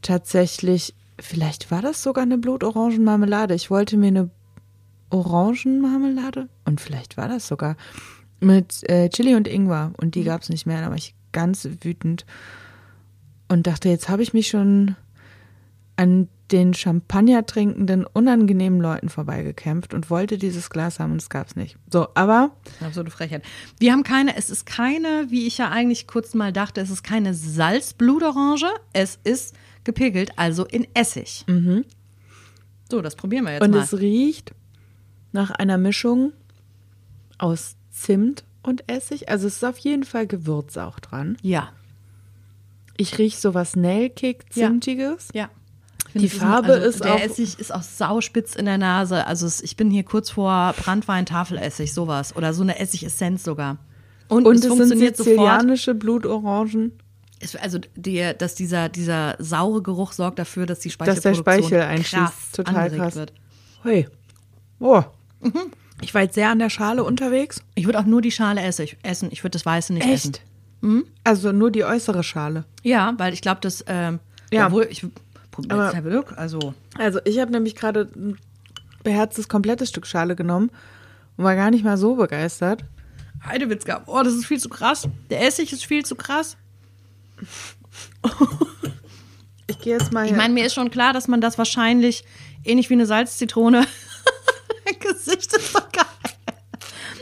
tatsächlich, vielleicht war das sogar eine Blutorangenmarmelade. Ich wollte mir eine Orangenmarmelade und vielleicht war das sogar mit äh, Chili und Ingwer und die gab es nicht mehr. Da war ich ganz wütend und dachte, jetzt habe ich mich schon an den Champagner trinkenden, unangenehmen Leuten vorbeigekämpft und wollte dieses Glas haben und es gab es nicht. So, aber Absolute Frechheit. Wir haben keine, es ist keine, wie ich ja eigentlich kurz mal dachte, es ist keine Salzblutorange, es ist gepickelt, also in Essig. So, das probieren wir jetzt und mal. es riecht nach einer Mischung aus Zimt und Essig. Also es ist auf jeden Fall Gewürz auch dran. ja, Ich rieche sowas Nelkig, Ja. Zimtiges. ja. Die Es ein- Farbe also ist der auch- Essig ist auch sauspitz in der Nase. Also ich bin hier kurz vor Brandwein, Tafelessig, sowas. Oder so eine Essigessenz sogar. Und, Und es es sind funktioniert sofort. sizilianische Blutorangen, Es, also die, dass dieser, dieser saure Geruch sorgt dafür, dass die dass der Speichelproduktion Speichel einschießt. krass Total krass. wird. Hui. Oh. Ich war jetzt sehr an der Schale unterwegs. Ich würde auch nur die Schale essen. Ich würde das Weiße nicht essen. Echt? Also nur die äußere Schale. Ja, weil ich glaube, das, ähm, Ja. ja, wohl, ich probiere jetzt look. Also, Also ich habe nämlich gerade ein beherztes komplettes Stück Schale genommen und war gar nicht mal so begeistert. Heidewitzka, oh, das ist viel zu krass. Der Essig ist viel zu krass. Ich gehe jetzt mal. Ich meine, mir ist schon klar, dass man das wahrscheinlich ähnlich wie eine Salzzitrone. Gesicht ist doch geil.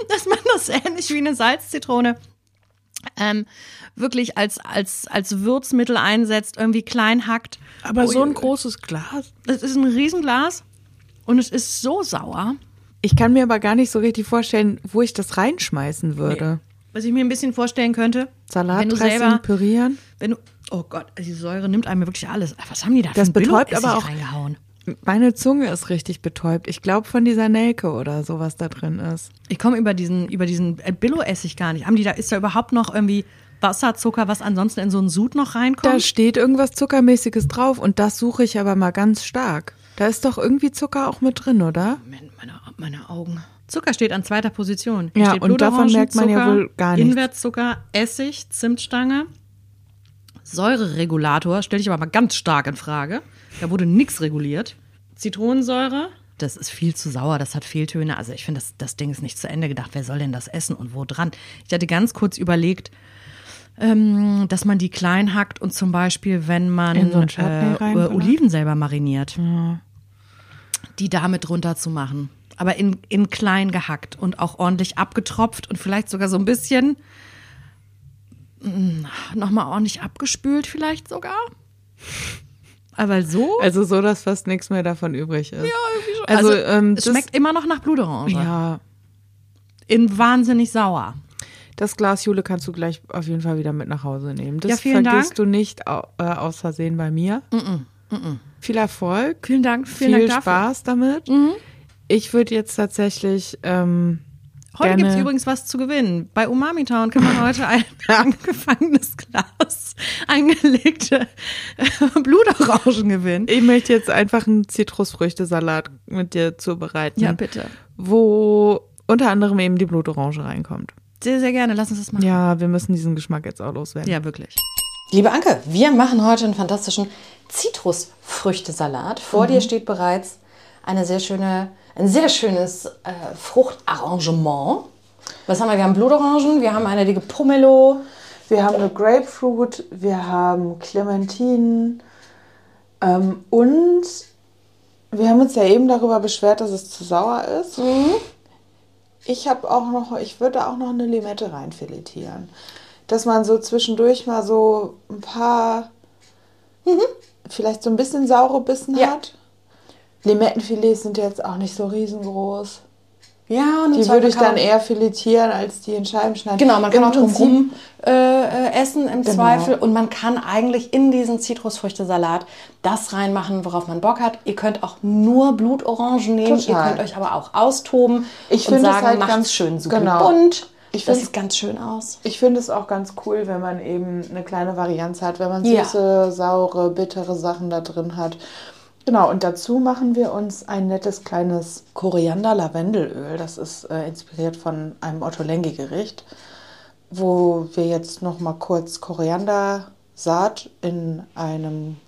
Dass man das ähnlich wie eine Salzzitrone ähm, wirklich als, als, als Würzmittel einsetzt, irgendwie klein hackt. aber so ein Ui, großes Glas. Das ist ein Riesenglas und es ist so sauer. Ich kann mir aber gar nicht so richtig vorstellen, wo ich das reinschmeißen würde. Was ich mir ein bisschen vorstellen könnte, Salatdressing selber, pürieren. wenn du, oh Gott, die Säure nimmt einem wirklich alles. Was haben die da Das betäubt aber auch- reingehauen? Meine Zunge ist richtig betäubt. Ich glaube von dieser Nelke oder sowas da drin ist. Ich komme über diesen, über diesen äh, Billo-Essig gar nicht. Haben die da, ist da überhaupt noch irgendwie Wasser, Zucker, was ansonsten in so einen Sud noch Da reinkommt? steht irgendwas Zuckermäßiges drauf und das suche ich aber mal ganz stark. Da ist doch irgendwie Zucker auch mit drin, oder? Moment, meine, meine Augen. Zucker steht an zweiter Position. Ja, steht und davon merkt man ja wohl gar nichts. Invertzucker, Essig, Zimtstange, Säureregulator, stelle ich aber mal ganz stark in Frage. Da wurde nichts reguliert. Zitronensäure, das ist viel zu sauer, das hat Fehltöne. Also ich finde, das, das Ding ist nicht zu Ende gedacht. Wer soll denn das essen und wo dran? Ich hatte ganz kurz überlegt, ähm, dass man die klein hackt und zum Beispiel, wenn man so äh, reinballert? Oliven selber mariniert, die damit runter zu machen. Aber in, in klein gehackt und auch ordentlich abgetropft und vielleicht sogar so ein bisschen nochmal ordentlich abgespült, vielleicht sogar. Aber so. Also so, dass fast nichts mehr davon übrig ist. Ja, irgendwie schon. Also, Also, ähm, es schmeckt immer noch nach Blutorange. Ja, In wahnsinnig sauer. das Glas Jule kannst du gleich auf jeden Fall wieder mit nach Hause nehmen. Das Ja, vielen vergisst Dank. du nicht au äh, aus Versehen bei mir. Viel Erfolg. Vielen Dank, vielen viel Dank. Spaß damit. Ich würde jetzt tatsächlich ähm, Heute gibt es übrigens was zu gewinnen. Bei Umami Town kann man heute ein angefangenes Glas eingelegte äh, Blutorangen gewinnen. Ich möchte jetzt einfach einen Zitrusfrüchtesalat mit dir zubereiten. bitte. Wo unter anderem eben die Blutorange reinkommt. Sehr, sehr gerne. Lass uns das machen. Ja, wir müssen diesen Geschmack jetzt auch loswerden. Ja, wirklich. Liebe Anke, wir machen heute einen fantastischen Zitrusfrüchtesalat. Vor dir steht bereits eine sehr schöne, ein sehr schönes äh, Fruchtarrangement. Was haben wir? Wir haben Blutorangen, wir haben eine dicke Pomelo. Wir haben eine Grapefruit, wir haben Clementinen ähm, und wir haben uns ja eben darüber beschwert, dass es zu sauer ist. Ich habe auch noch, ich würde auch noch eine Limette reinfiletieren. Dass man so zwischendurch mal so ein paar, vielleicht so ein bisschen saure Bissen Ja. hat. Limettenfilets sind jetzt auch nicht so riesengroß. Ja, und Die würde ich dann eher filetieren, als die in Scheiben schneiden. Genau, man kann Im auch drumherum äh, essen im Genau. Zweifel und man kann eigentlich in diesen Zitrusfrüchtesalat das reinmachen, worauf man Bock hat. Ihr könnt auch nur Blutorangen nehmen, Total. ihr könnt euch aber auch austoben Ich und finde es sagen, halt macht's ganz- schön super genau. bunt. Ich das sieht ganz schön aus. Ich finde es auch ganz cool, wenn man eben eine kleine Varianz hat, wenn man Ja. süße, saure, bittere Sachen da drin hat. Genau, und dazu machen wir uns ein nettes kleines Koriander-Lavendelöl. Das ist äh, inspiriert von einem Ottolenghi-Gericht, wo wir jetzt noch mal kurz Koriandersaat in einem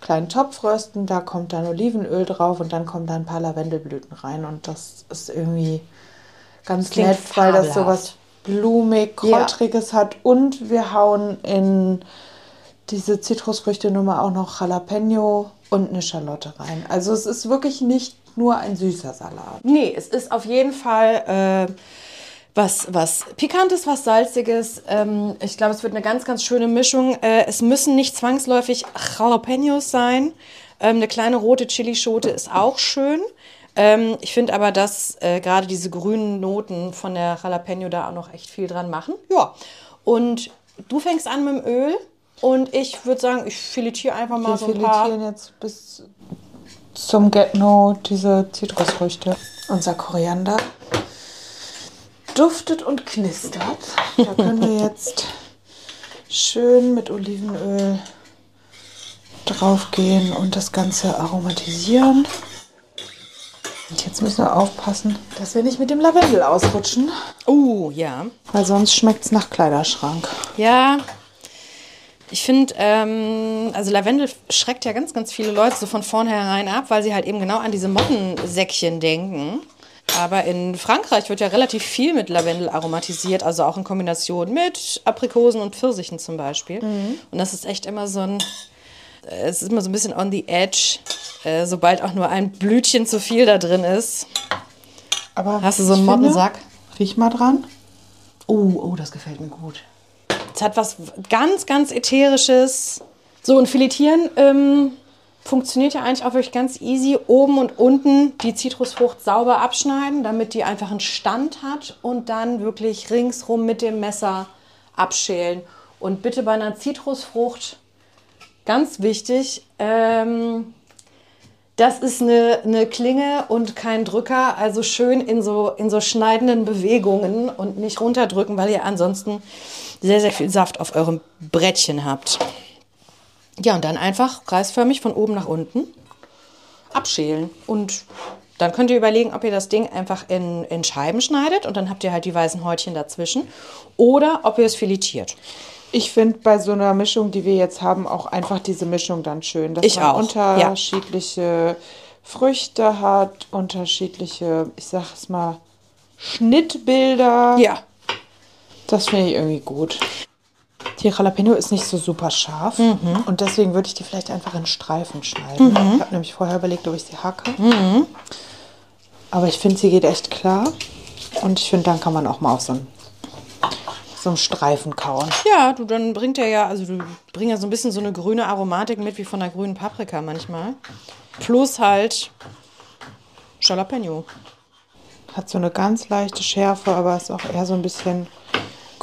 kleinen Topf rösten. Da kommt dann Olivenöl drauf und dann kommen da ein paar Lavendelblüten rein. Und das ist irgendwie ganz klingt nett, weil das fabelhaft. sowas blumig, Ja. kräutriges hat. Und wir hauen in diese Zitrusfrüchte-Nummer auch noch Jalapeno und eine Schalotte rein. Also es ist wirklich nicht nur ein süßer Salat. Nee, es ist auf jeden Fall äh, was, was Pikantes, was Salziges. Ähm, ich glaube, es wird eine ganz, ganz schöne Mischung. Äh, es müssen nicht zwangsläufig Jalapenos sein. Ähm, eine kleine rote Chilischote ist auch schön. Ähm, ich finde aber, dass äh, gerade diese grünen Noten von der Jalapeno da auch noch echt viel dran machen. Ja, und du fängst an mit dem Öl. Und ich würde sagen, ich filetiere einfach mal Wir so ein paar. filetieren jetzt bis zum Get-No diese Zitrusfrüchte. Unser Koriander duftet und knistert. Da können wir jetzt schön mit Olivenöl draufgehen und das Ganze aromatisieren. Und jetzt müssen wir aufpassen, dass wir nicht mit dem Lavendel ausrutschen, Oh, ja. weil sonst schmeckt es nach Kleiderschrank. Ja, ich finde, ähm, also Lavendel schreckt ja ganz, ganz viele Leute so von vornherein ab, weil sie halt eben genau an diese Mottensäckchen denken. Aber in Frankreich wird ja relativ viel mit Lavendel aromatisiert, also auch in Kombination mit Aprikosen und Pfirsichen zum Beispiel. Und das ist echt immer so ein, äh, es ist immer so ein bisschen on the edge, äh, sobald auch nur ein Blütchen zu viel da drin ist. Aber Hast du so einen Mottensack? Riech mal dran. Oh, oh, das gefällt mir gut. Es hat was ganz, ganz Ätherisches. So, und Filetieren, ähm, Funktioniert ja eigentlich auch wirklich ganz easy. Oben und unten die Zitrusfrucht sauber abschneiden, damit die einfach einen Stand hat und dann wirklich ringsrum mit dem Messer abschälen. Und bitte bei einer Zitrusfrucht, ganz wichtig, ähm, das ist eine, eine Klinge und kein Drücker, also schön in so, in so schneidenden Bewegungen und nicht runterdrücken, weil ihr ansonsten sehr, sehr viel Saft auf eurem Brettchen habt. Ja, und dann einfach kreisförmig von oben nach unten abschälen. Und dann könnt ihr überlegen, ob ihr das Ding einfach in, in Scheiben schneidet und dann habt ihr halt die weißen Häutchen dazwischen oder ob ihr es filetiert. Ich finde bei so einer Mischung, die wir jetzt haben, auch einfach diese Mischung dann schön, dass Ich man auch, unterschiedliche Früchte hat, unterschiedliche, ich sag es mal, Schnittbilder. Ja. Das finde ich irgendwie gut. Die Jalapeno ist nicht so super scharf Mhm. und deswegen würde ich die vielleicht einfach in Streifen schneiden. Ich habe nämlich vorher überlegt, ob ich sie hacke. Mhm. Aber ich finde, sie geht echt klar. Und ich finde, dann kann man auch mal auf so einen, so einen Streifen kauen. Ja, du, dann bringt er ja, also du bringst ja so ein bisschen so eine grüne Aromatik mit, wie von der grünen Paprika manchmal. Plus halt Jalapeno. Hat so eine ganz leichte Schärfe, aber ist auch eher so ein bisschen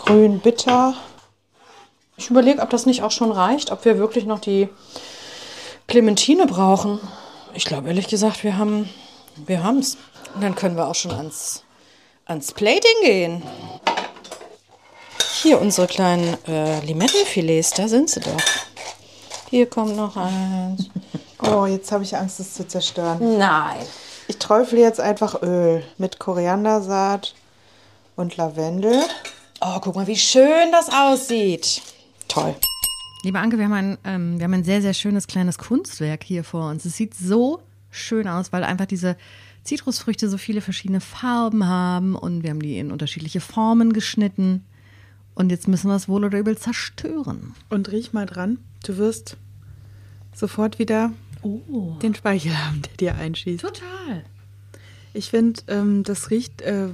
grün-bitter. Ich überlege, ob das nicht auch schon reicht, ob wir wirklich noch die Clementine brauchen. Ich glaube ehrlich gesagt, wir haben wir haben's. Und dann können wir auch schon ans, ans Plating gehen. Hier unsere kleinen äh, Limettenfilets, da sind sie doch. Hier kommt noch eins. Oh, jetzt habe ich Angst, es zu zerstören. Nein. Ich träufle jetzt einfach Öl mit Koriandersaat und Lavendel. Oh, guck mal, wie schön das aussieht. Toll. Liebe Anke, wir haben, ein, ähm, wir haben ein sehr, sehr schönes kleines Kunstwerk hier vor uns. Es sieht so schön aus, weil einfach diese Zitrusfrüchte so viele verschiedene Farben haben und wir haben die in unterschiedliche Formen geschnitten. Und jetzt müssen wir es wohl oder übel zerstören. Und riech mal dran. Du wirst sofort wieder den Speichel haben, der dir einschießt. Total. Ich finde, ähm, das riecht äh,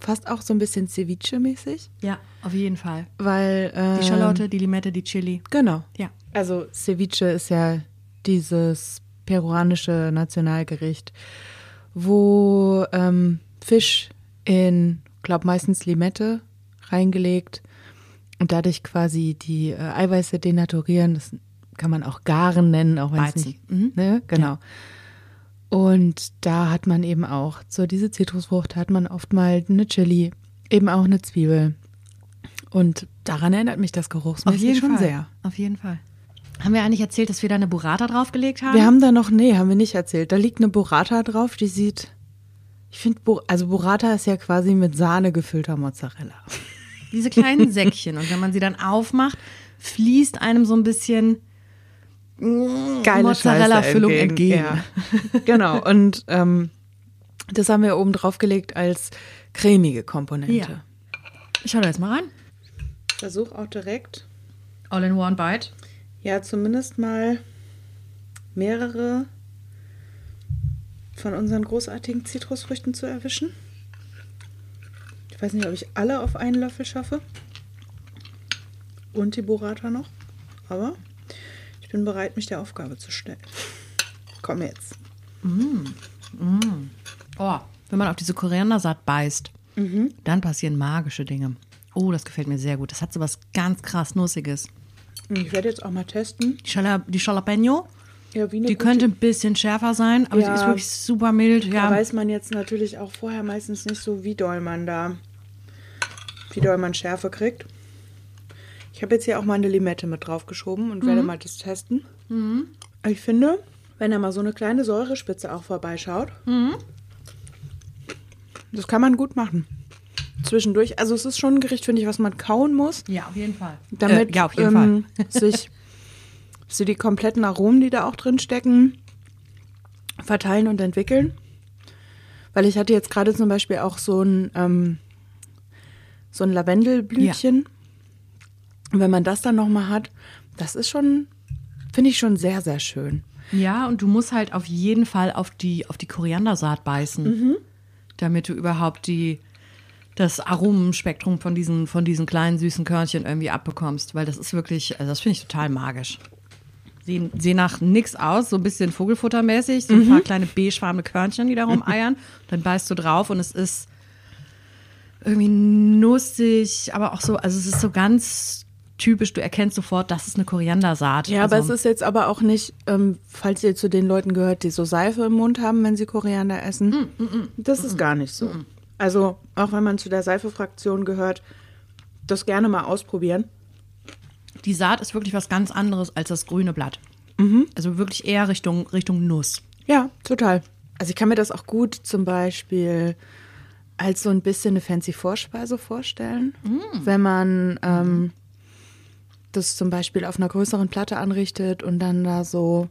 fast auch so ein bisschen Ceviche-mäßig, Ja, auf jeden Fall. weil ähm, Die Schalotte, die Limette, die Chili. Genau. Ja. Also Ceviche ist ja dieses peruanische Nationalgericht, wo ähm, Fisch in, glaub meistens Limette reingelegt und dadurch quasi die äh, Eiweiße denaturieren. Das kann man auch garen nennen, auch wenn es nicht. Mhm. Ne? Genau. Und da hat man eben auch so diese Zitrusfrucht, hat man oft mal eine Chili, eben auch eine Zwiebel. Und daran erinnert mich das geruchsmäßig schon Fall. sehr. Auf jeden Fall. Haben wir eigentlich erzählt, dass wir da eine Burrata draufgelegt haben? Wir haben da noch, nee, haben wir nicht erzählt. Da liegt eine Burrata drauf, die sieht, ich finde, also Burrata ist ja quasi mit Sahne gefüllter Mozzarella. diese kleinen Säckchen. Und wenn man sie dann aufmacht, fließt einem so ein bisschen Geile Mozzarella-Füllung Scheiße entgegen. Ja. genau, und ähm, das haben wir oben drauf gelegt als cremige Komponente. Ja. Ich schau da jetzt mal rein. Versuch auch direkt, All in one bite. ja, zumindest mal mehrere von unseren großartigen Zitrusfrüchten zu erwischen. Ich weiß nicht, ob ich alle auf einen Löffel schaffe. Und die Burrata noch. Aber bin bereit, mich der Aufgabe zu stellen. Komm jetzt. Oh, wenn man auf diese Koriandersaat beißt, dann passieren magische Dinge. Oh, das gefällt mir sehr gut. Das hat so was ganz krass Nussiges. Ich werde jetzt auch mal testen. Die, Jala, die Jalapeno, Ja, die gute- könnte ein bisschen schärfer sein, aber Ja. sie ist wirklich super mild. Da Ja, weiß man jetzt natürlich auch vorher meistens nicht so, wie doll man da, wie doll man Schärfe kriegt. Ich habe jetzt hier auch mal eine Limette mit draufgeschoben und werde mal das testen. Ich finde, wenn da mal so eine kleine Säurespitze auch vorbeischaut, das kann man gut machen. Zwischendurch. Also es ist schon ein Gericht, finde ich, was man kauen muss, ja, auf jeden Fall. damit äh, ja, auf jeden ähm, Fall. sich so die kompletten Aromen, die da auch drin stecken, verteilen und entwickeln. Weil ich hatte jetzt gerade zum Beispiel auch so ein, ähm, so ein Lavendelblütchen. Und wenn man das dann nochmal hat, das ist schon, finde ich schon sehr, sehr schön. Ja, und du musst halt auf jeden Fall auf die, auf die Koriandersaat beißen, damit du überhaupt die, das Aromenspektrum von diesen, von diesen kleinen süßen Körnchen irgendwie abbekommst, weil das ist wirklich, also das finde ich total magisch. sehen, sehen nach nix aus, so ein bisschen Vogelfuttermäßig, so ein paar kleine beigefarbene Körnchen, die da rumeiern. Dann beißt du drauf und es ist irgendwie nussig, aber auch so, also es ist so ganz typisch, du erkennst sofort, das ist eine Koriandersaat. Ja, aber es also, ist jetzt aber auch nicht, ähm, falls ihr zu den Leuten gehört, die so Seife im Mund haben, wenn sie Koriander essen. das ist gar nicht so. Also auch wenn man zu der Seife-Fraktion gehört, das gerne mal ausprobieren. die Saat ist wirklich was ganz anderes als das grüne Blatt. Also wirklich eher Richtung, Richtung Nuss. Ja, total. Also ich kann mir das auch gut zum Beispiel als so ein bisschen eine fancy Vorspeise vorstellen, wenn man ähm, das zum Beispiel auf einer größeren Platte anrichtet und dann da so,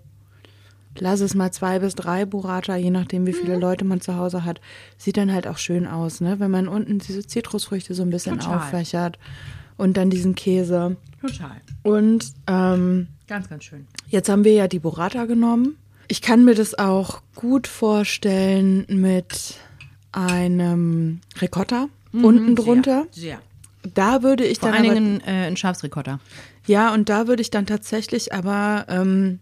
lass es mal zwei bis drei Burrata, je nachdem wie viele Leute man zu Hause hat, sieht dann halt auch schön aus, ne? Wenn man unten diese Zitrusfrüchte so ein bisschen Total. auffächert und dann diesen Käse. Total. Und ähm, Ganz, ganz schön. Jetzt haben wir ja die Burrata genommen. Ich kann mir das auch gut vorstellen mit einem Ricotta unten drunter. Sehr. Da würde ich Vor dann allen aber, Dingen äh, ein Schafsricotta. Ja, und da würde ich dann tatsächlich aber ähm,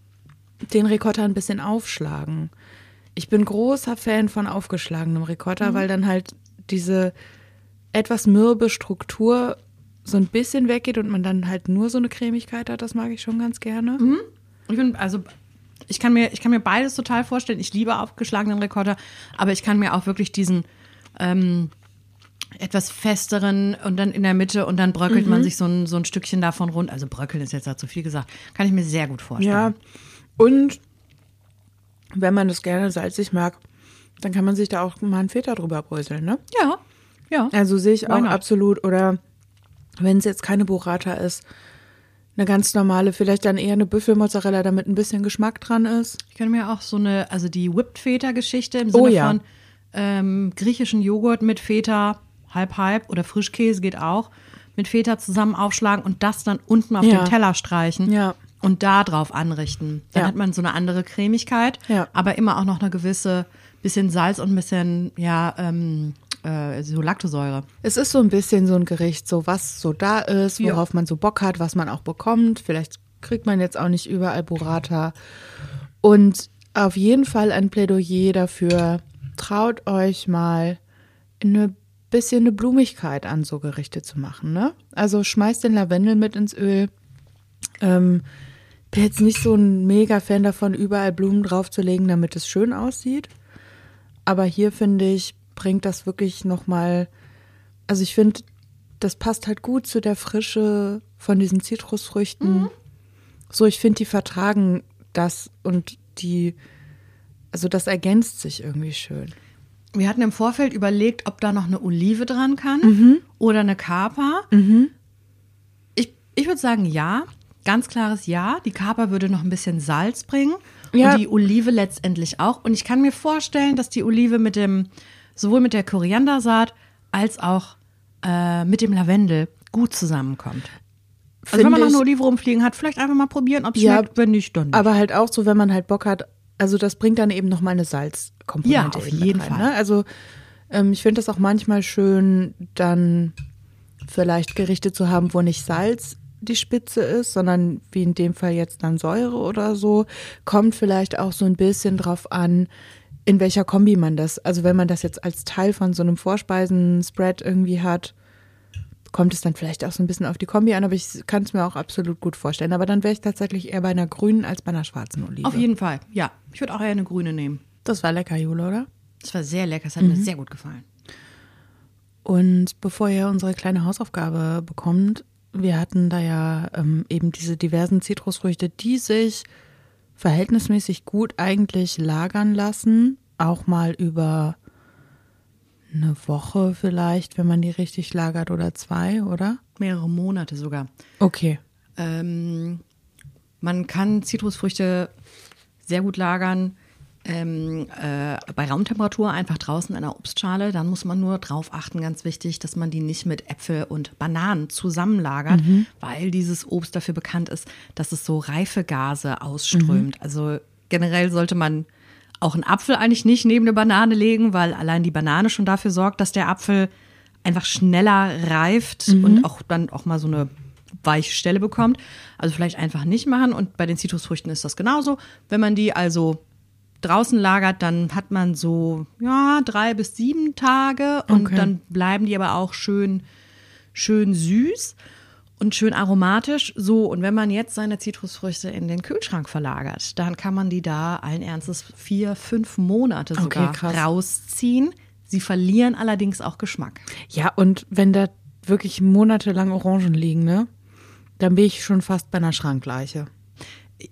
den Ricotta ein bisschen aufschlagen. Ich bin großer Fan von aufgeschlagenem Ricotta, weil dann halt diese etwas mürbe Struktur so ein bisschen weggeht und man dann halt nur so eine Cremigkeit hat. Das mag ich schon ganz gerne. Ich bin, also, ich kann mir, ich kann mir beides total vorstellen. Ich liebe aufgeschlagenen Ricotta, aber ich kann mir auch wirklich diesen ähm, etwas festeren und dann in der Mitte und dann bröckelt man sich so ein, so ein Stückchen davon rund. Also bröckeln ist jetzt da zu viel gesagt. Kann ich mir sehr gut vorstellen. Ja, und wenn man das gerne salzig mag, dann kann man sich da auch mal einen Feta drüber bröseln, ne? Ja. Ja. Also sehe ich auch absolut. Oder wenn es jetzt keine Burrata ist, eine ganz normale, vielleicht dann eher eine Büffelmozzarella, damit ein bisschen Geschmack dran ist. Ich könnte mir auch so eine, also die Whipped Feta-Geschichte im Sinne Oh ja. von ähm, griechischen Joghurt mit Feta, halb halb oder Frischkäse geht auch, mit Feta zusammen aufschlagen und das dann unten auf Ja. den Teller streichen Ja. und da drauf anrichten. Dann Ja. hat man so eine andere Cremigkeit, Ja. aber immer auch noch eine gewisse bisschen Salz und ein bisschen, ja, ähm, äh, so Laktosäure. Es ist so ein bisschen so ein Gericht, so was so da ist, worauf man so Bock hat, was man auch bekommt. Vielleicht kriegt man jetzt auch nicht überall Burrata. Und auf jeden Fall ein Plädoyer dafür, traut euch mal eine bisschen eine Blumigkeit an so Gerichte zu machen. Ne? Also schmeißt den Lavendel mit ins Öl. Ähm, bin jetzt nicht so ein mega Fan davon, überall Blumen draufzulegen, damit es schön aussieht. Aber hier finde ich, bringt das wirklich nochmal, also ich finde, das passt halt gut zu der Frische von diesen Zitrusfrüchten. So, ich finde, die vertragen das und die, also das ergänzt sich irgendwie schön. Wir hatten im Vorfeld überlegt, ob da noch eine Olive dran kann Mhm. oder eine Kaper. Ich, ich würde sagen ja, ganz klares Ja. Die Kaper würde noch ein bisschen Salz bringen Ja. und die Olive letztendlich auch. Und ich kann mir vorstellen, dass die Olive mit dem, sowohl mit der Koriandersaat als auch äh, mit dem Lavendel gut zusammenkommt. Also wenn man noch eine Olive rumfliegen hat, vielleicht einfach mal probieren, ob es Ja, schmeckt. Wenn nicht, dann nicht. Aber halt auch so, wenn man halt Bock hat, also das bringt dann eben nochmal eine Salzkomponente Ja, auf jeden rein, Fall. Ne? Also ähm, ich finde das auch manchmal schön, dann vielleicht Gerichte zu haben, wo nicht Salz die Spitze ist, sondern wie in dem Fall jetzt dann Säure oder so. Kommt vielleicht auch so ein bisschen drauf an, in welcher Kombi man das, also wenn man das jetzt als Teil von so einem Vorspeisen-Spread irgendwie hat, kommt es dann vielleicht auch so ein bisschen auf die Kombi an, aber ich kann es mir auch absolut gut vorstellen. Aber dann wäre ich tatsächlich eher bei einer grünen als bei einer schwarzen Olive. Auf jeden Fall, ja. Ich würde auch eher eine grüne nehmen. Das war lecker, Jule, oder? Das war sehr lecker, es hat Mhm. mir sehr gut gefallen. Und bevor ihr unsere kleine Hausaufgabe bekommt, wir hatten da ja ähm, eben diese diversen Zitrusfrüchte, die sich verhältnismäßig gut eigentlich lagern lassen, auch mal über eine Woche vielleicht, wenn man die richtig lagert oder zwei, oder? Mehrere Monate sogar. Okay. Ähm, man kann Zitrusfrüchte sehr gut lagern. Ähm, äh, bei Raumtemperatur einfach draußen in einer Obstschale. Dann muss man nur drauf achten, ganz wichtig, dass man die nicht mit Äpfel und Bananen zusammenlagert, weil dieses Obst dafür bekannt ist, dass es so Reifegase ausströmt. Also generell sollte man auch einen Apfel eigentlich nicht neben eine Banane legen, weil allein die Banane schon dafür sorgt, dass der Apfel einfach schneller reift und auch dann auch mal so eine weiche Stelle bekommt. Also vielleicht einfach nicht machen. Und bei den Zitrusfrüchten ist das genauso. Wenn man die also draußen lagert, dann hat man so ja drei bis sieben Tage und Okay. dann bleiben die aber auch schön schön süß und schön aromatisch. So, und wenn man jetzt seine Zitrusfrüchte in den Kühlschrank verlagert, dann kann man die da allen Ernstes vier, fünf Monate Okay, sogar krass. rausziehen. Sie verlieren allerdings auch Geschmack. Ja, und wenn da wirklich monatelang Orangen liegen, ne? Dann bin ich schon fast bei einer Schrankleiche.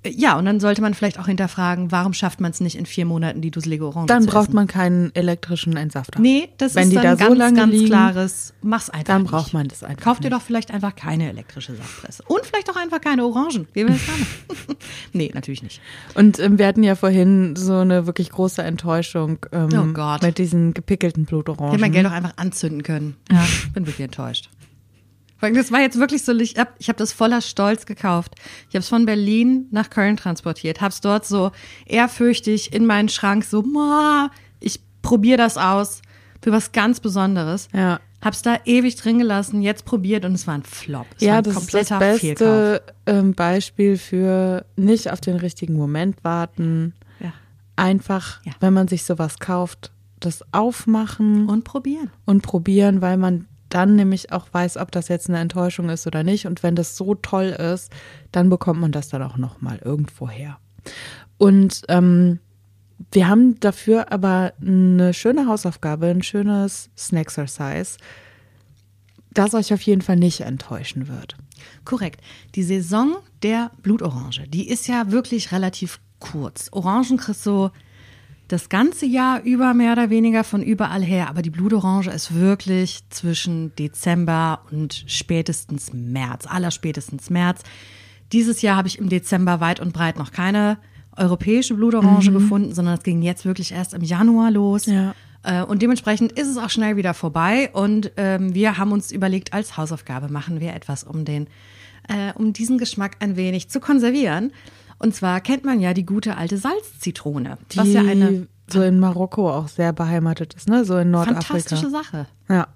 Ja, und dann sollte man vielleicht auch hinterfragen, warum schafft man es nicht in vier Monaten, die dusselige Orange Dann braucht essen? man keinen elektrischen Entsafter. Nee, das Wenn ist dann da so ganz, lange ganz liegen, klares, mach's einfach dann nicht. braucht man das einfach Kauft ihr nicht. doch vielleicht einfach keine elektrische Saftpresse. Und vielleicht auch einfach keine Orangen. Wie will es haben? nee, natürlich nicht. Und ähm, wir hatten ja vorhin so eine wirklich große Enttäuschung ähm, Oh Gott. mit diesen gepickelten Ich hätte Blutorangen. mein Geld auch einfach anzünden können. Ja, bin wirklich enttäuscht. Das war jetzt wirklich so, ich habe ich hab das voller Stolz gekauft. Ich habe es von Berlin nach Köln transportiert, habe es dort so ehrfürchtig in meinen Schrank so, "Ma, ich probiere das aus für was ganz Besonderes. Ja. Hab's da ewig drin gelassen, jetzt probiert und es war ein Flop. Es war ja, ein das ist das kompletter beste ähm, Beispiel für nicht auf den richtigen Moment warten. Ja. Einfach, Ja. wenn man sich sowas kauft, das aufmachen Und probieren. und probieren, weil man dann nämlich auch weiß, ob das jetzt eine Enttäuschung ist oder nicht. Und wenn das so toll ist, dann bekommt man das dann auch noch mal irgendwo her. Und ähm, wir haben dafür aber eine schöne Hausaufgabe, ein schönes Snacksercise, das euch auf jeden Fall nicht enttäuschen wird. Korrekt. Die Saison der Blutorange, die ist ja wirklich relativ kurz. Orangen kriegst du das ganze Jahr über mehr oder weniger von überall her, aber die Blutorange ist wirklich zwischen Dezember und spätestens März, allerspätestens März. Dieses Jahr habe ich im Dezember weit und breit noch keine europäische Blutorange gefunden, sondern es ging jetzt wirklich erst im Januar los. Ja. Äh, Und dementsprechend ist es auch schnell wieder vorbei. Und ähm, wir haben uns überlegt, als Hausaufgabe machen wir etwas, um den, äh, um diesen Geschmack ein wenig zu konservieren. Und zwar kennt man ja die gute alte Salzzitrone, Die was ja eine so in Marokko auch sehr beheimatet ist, ne? So in Nordafrika. fantastische Sache. Ja.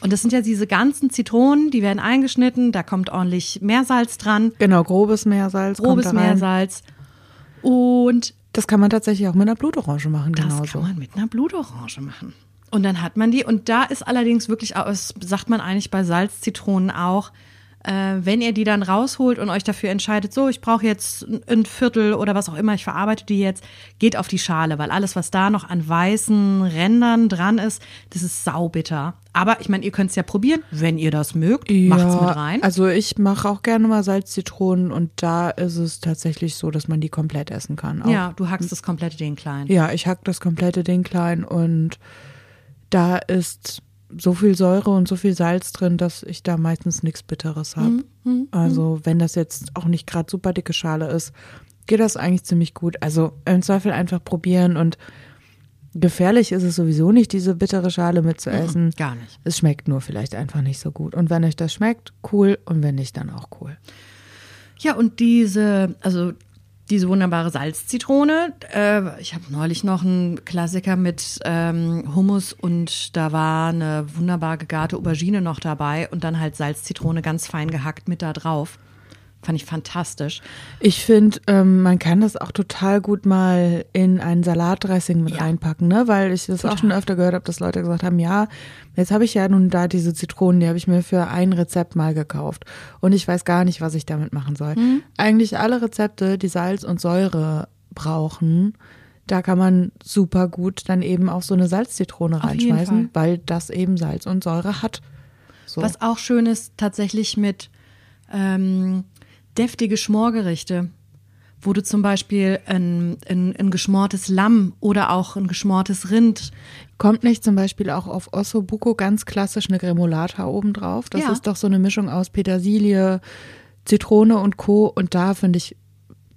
Und das sind ja diese ganzen Zitronen, die werden eingeschnitten, da kommt ordentlich Meersalz dran, Genau, grobes Meersalz. grobes. Meersalz. Und Das kann man tatsächlich auch mit einer Blutorange machen, Das genauso. kann man mit einer Blutorange machen. Und dann hat man die, und da ist allerdings wirklich, das sagt man eigentlich bei Salzzitronen auch, äh, wenn ihr die dann rausholt und euch dafür entscheidet, so, ich brauche jetzt ein- Viertel oder was auch immer, ich verarbeite die jetzt, geht auf die Schale, weil alles, was da noch an weißen Rändern dran ist, das ist saubitter. Aber ich meine, ihr könnt es ja probieren, wenn ihr das mögt, macht's mit rein. Also ich mache auch gerne mal Salzzitronen und da ist es tatsächlich so, dass man die komplett essen kann. Auch. ja, du hackst das komplette Ding klein. Ja, ich hack das komplette Ding klein und da ist so viel Säure und so viel Salz drin, dass ich da meistens nichts Bitteres habe. Mhm, also wenn das jetzt auch nicht gerade super dicke Schale ist, geht das eigentlich ziemlich gut. Also im Zweifel einfach probieren und gefährlich ist es sowieso nicht, diese bittere Schale mitzuessen. Gar nicht. Es schmeckt nur vielleicht einfach nicht so gut. Und wenn euch das schmeckt, cool. Und wenn nicht, dann auch cool. Ja, und diese, also diese wunderbare Salzzitrone. Äh, ich habe neulich noch einen Klassiker mit ähm, Hummus und da war eine wunderbar gegarte Aubergine noch dabei und dann halt Salzzitrone ganz fein gehackt mit da drauf. Fand ich fantastisch. Ich finde, ähm, man kann das auch total gut mal in ein Salatdressing mit Ja. reinpacken, ne? Weil ich das auch schon öfter gehört habe, dass Leute gesagt haben, ja, jetzt habe ich ja nun da diese Zitronen, die habe ich mir für ein Rezept mal gekauft. Und ich weiß gar nicht, was ich damit machen soll. Mhm. Eigentlich alle Rezepte, die Salz und Säure brauchen, da kann man super gut dann eben auch so eine Salzzitrone Auf reinschmeißen, weil das eben Salz und Säure hat. So. Was auch schön ist, tatsächlich mit ähm, deftige Schmorgerichte, wo du zum Beispiel ein, ein, ein geschmortes Lamm oder auch ein geschmortes Rind Kommt nicht zum Beispiel auch auf Ossobuco ganz klassisch eine Gremolata obendrauf? Das Ja. ist doch so eine Mischung aus Petersilie, Zitrone und Co. Und da finde ich,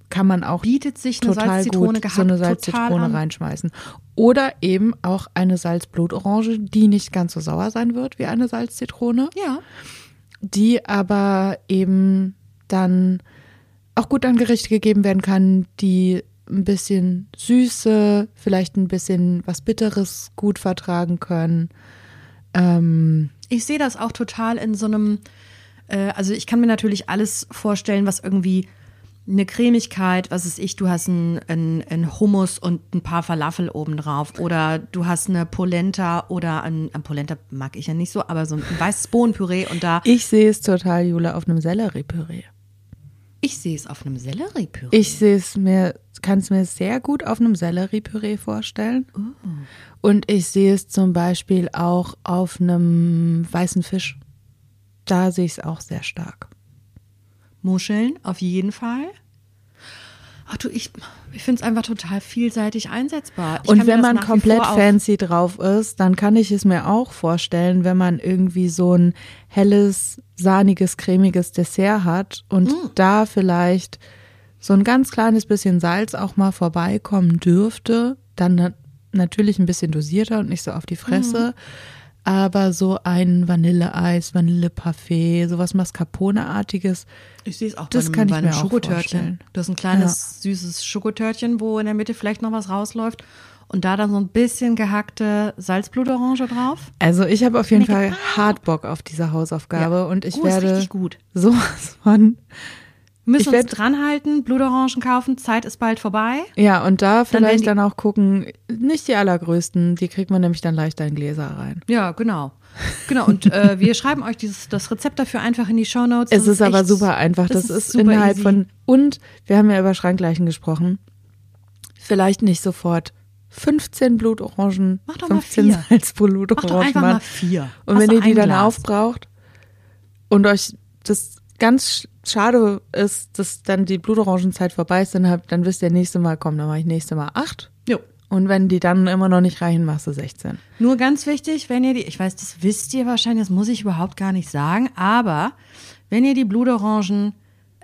kann man auch bietet sich eine total Salzzitrone gut so eine Salzzitrone reinschmeißen. Oder eben auch eine Salzblutorange, die nicht ganz so sauer sein wird wie eine Salzzitrone, Ja. die aber eben dann auch gut an Gerichte gegeben werden kann, die ein bisschen Süße, vielleicht ein bisschen was Bitteres gut vertragen können. Ähm, Ich sehe das auch total in so einem Äh, also ich kann mir natürlich alles vorstellen, was irgendwie eine Cremigkeit, was ist ich, du hast ein, ein, ein Hummus und ein paar Falafel obendrauf oder du hast eine Polenta oder ein, ein Polenta mag ich ja nicht so, aber so ein weißes Bohnenpüree und da. Ich sehe es total, Jule, auf einem Selleriepüree. Ich sehe es auf einem Selleriepüree. Ich sehe es mir, kann es mir sehr gut auf einem Selleriepüree vorstellen. Oh. Und ich sehe es zum Beispiel auch auf einem weißen Fisch. Da sehe ich es auch sehr stark. Muscheln, auf jeden Fall. Ach du, ich, ich finde es einfach total vielseitig einsetzbar. Ich Und wenn man komplett fancy drauf ist, dann kann ich es mir auch vorstellen, wenn man irgendwie so ein helles, sahniges, cremiges Dessert hat und Mm. da vielleicht so ein ganz kleines bisschen Salz auch mal vorbeikommen dürfte, dann na natürlich ein bisschen dosierter und nicht so auf die Fresse. Mm. Aber so ein Vanilleeis, Vanilleparfait, sowas Mascarpone-artiges. Ich sehe es auch Das bei einem, kann ich bei einem Schokotörtchen. Du hast ein kleines, süßes Schokotörtchen, wo in der Mitte vielleicht noch was rausläuft. Und da dann so ein bisschen gehackte Salzblutorange drauf. Also ich habe auf jeden Fall hart Bock auf diese Hausaufgabe Ja. und ich ist werde gut. sowas von müssen uns dranhalten, Blutorangen kaufen, Zeit ist bald vorbei. Ja, und da vielleicht die- dann, auch gucken, nicht die allergrößten, die kriegt man nämlich dann leichter in Gläser rein. Ja, genau. Genau, und äh, wir schreiben euch dieses, das Rezept dafür einfach in die Shownotes. Es Das ist, aber echt- super einfach. Das, ist, super innerhalb easy. von, und wir haben ja über Schrankleichen gesprochen. Vielleicht nicht sofort 15 Blutorangen, Mach doch mal 15 vier. Salzblutorangen. Mach doch einfach mal vier. Und Hast wenn ihr die ein dann Glas. aufbraucht und euch das ganz schade ist, dass dann die Blutorangenzeit vorbei ist, dann, habt, dann wisst ihr nächste Mal, komm, dann mache ich nächste Mal acht. Jo. Und wenn die dann immer noch nicht reichen, machst du 16. Nur ganz wichtig, wenn ihr die, ich weiß, das wisst ihr wahrscheinlich, das muss ich überhaupt gar nicht sagen, aber wenn ihr die Blutorangen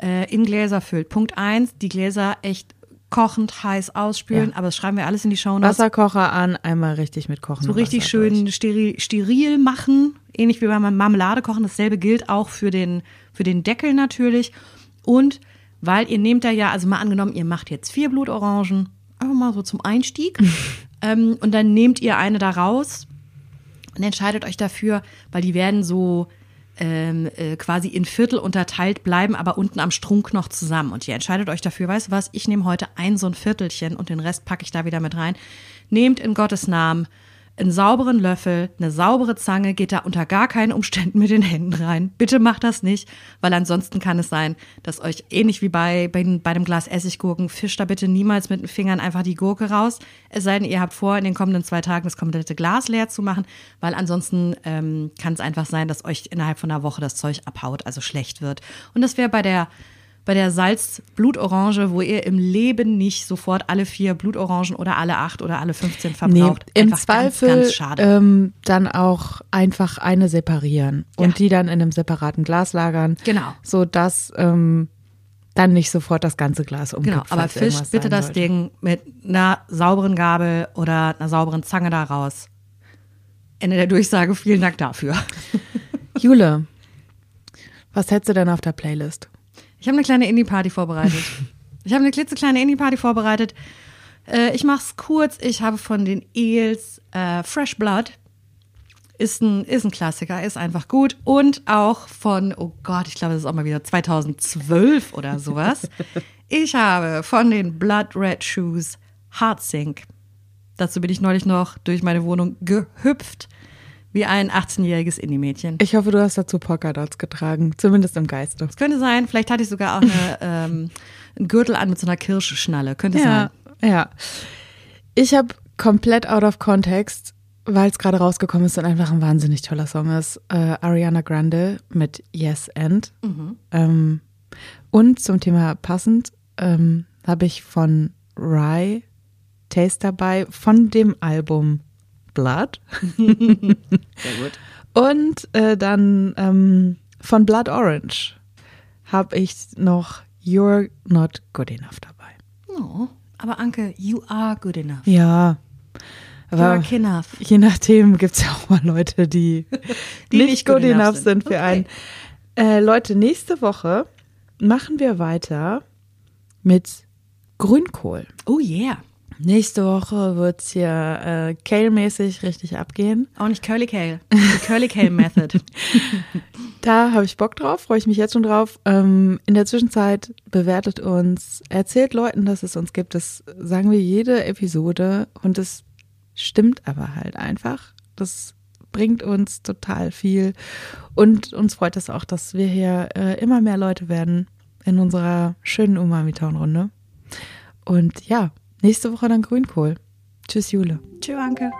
äh, in Gläser füllt, Punkt eins, die Gläser echt kochend heiß ausspülen, Ja. aber das schreiben wir alles in die Shownotes. Wasserkocher an, einmal richtig mit kochen. so richtig schön steril, steril machen, ähnlich wie beim Marmelade kochen. Dasselbe gilt auch für den, für den Deckel natürlich. Und weil ihr nehmt da ja, also mal angenommen, ihr macht jetzt vier Blutorangen, einfach mal so zum Einstieg. ähm, und dann nehmt ihr eine da raus und entscheidet euch dafür, weil die werden so ähm, äh, quasi in Viertel unterteilt bleiben, aber unten am Strunk noch zusammen. Und ihr entscheidet euch dafür, weißt du was, ich nehme heute ein so ein Viertelchen und den Rest packe ich da wieder mit rein. Nehmt in Gottes Namen einen sauberen Löffel, eine saubere Zange, geht da unter gar keinen Umständen mit den Händen rein. Bitte macht das nicht, weil ansonsten kann es sein, dass euch ähnlich wie bei, bei, bei einem Glas Essiggurken, fischt da bitte niemals mit den Fingern einfach die Gurke raus. Es sei denn, ihr habt vor, in den kommenden zwei Tagen das komplette Glas leer zu machen, weil ansonsten ähm, kann es einfach sein, dass euch innerhalb von einer Woche das Zeug abhaut, also schlecht wird. Und das wäre bei der bei der Salz-Blutorange, wo ihr im Leben nicht sofort alle vier Blutorangen oder alle acht oder alle 15 Nee, verbraucht. im Einfach Zweifel ganz, ganz schade. Ähm, dann auch einfach eine separieren und Ja. die dann in einem separaten Glas lagern. Genau. So dass ähm, dann nicht sofort das ganze Glas umkippt. Genau, aber irgendwas bitte das sollte. Ding mit einer sauberen Gabel oder einer sauberen Zange da raus. Ende der Durchsage, vielen Dank dafür. Jule, was hättest du denn auf der Playlist? Ich habe eine kleine Indie-Party vorbereitet. Ich habe eine klitzekleine Indie-Party vorbereitet. Äh, ich mach's kurz. Ich habe von den Eels äh, Fresh Blood. Ist ein, ist ein Klassiker, ist einfach gut. Und auch von, oh Gott, ich glaube, das ist auch mal wieder 2012 oder sowas. Ich habe von den Blood Red Shoes Heartsink. Dazu bin ich neulich noch durch meine Wohnung gehüpft, wie ein 18-jähriges Indie-Mädchen. Ich hoffe, du hast dazu Polkadots getragen, zumindest im Geiste. Es könnte sein, vielleicht hatte ich sogar auch eine, ähm, einen Gürtel an mit so einer Kirschschnalle. Könnte Ja, sein. ja. Ich habe komplett out of context, weil es gerade rausgekommen ist und einfach ein wahnsinnig toller Song ist. Äh, Ariana Grande mit Yes and. Ähm, und zum Thema passend ähm, habe ich von Rye Taste dabei von dem Album Blood. Sehr gut. Und äh, dann ähm, von Blood Orange habe ich noch You're Not Good Enough dabei. Oh, aber Anke, you are good enough. Ja. You are Aber enough. je nachdem gibt es ja auch mal Leute, die, Die nicht, nicht good, good enough enough sind. sind für Okay. einen. Äh, Leute, nächste Woche machen wir weiter mit Grünkohl. Oh yeah. Nächste Woche wird's hier äh, Kale-mäßig richtig abgehen. Auch nicht Curly Kale. Die Curly Kale Method. Da habe ich Bock drauf, freue ich mich jetzt schon drauf. Ähm, in der Zwischenzeit bewertet uns, erzählt Leuten, dass es uns gibt. Das sagen wir jede Episode und es stimmt aber halt einfach. Das bringt uns total viel und uns freut es auch, dass wir hier äh, immer mehr Leute werden in unserer schönen Umami-Town-Runde. Und ja, nächste Woche dann Grünkohl. Tschüss, Jule. Tschüss, Anke.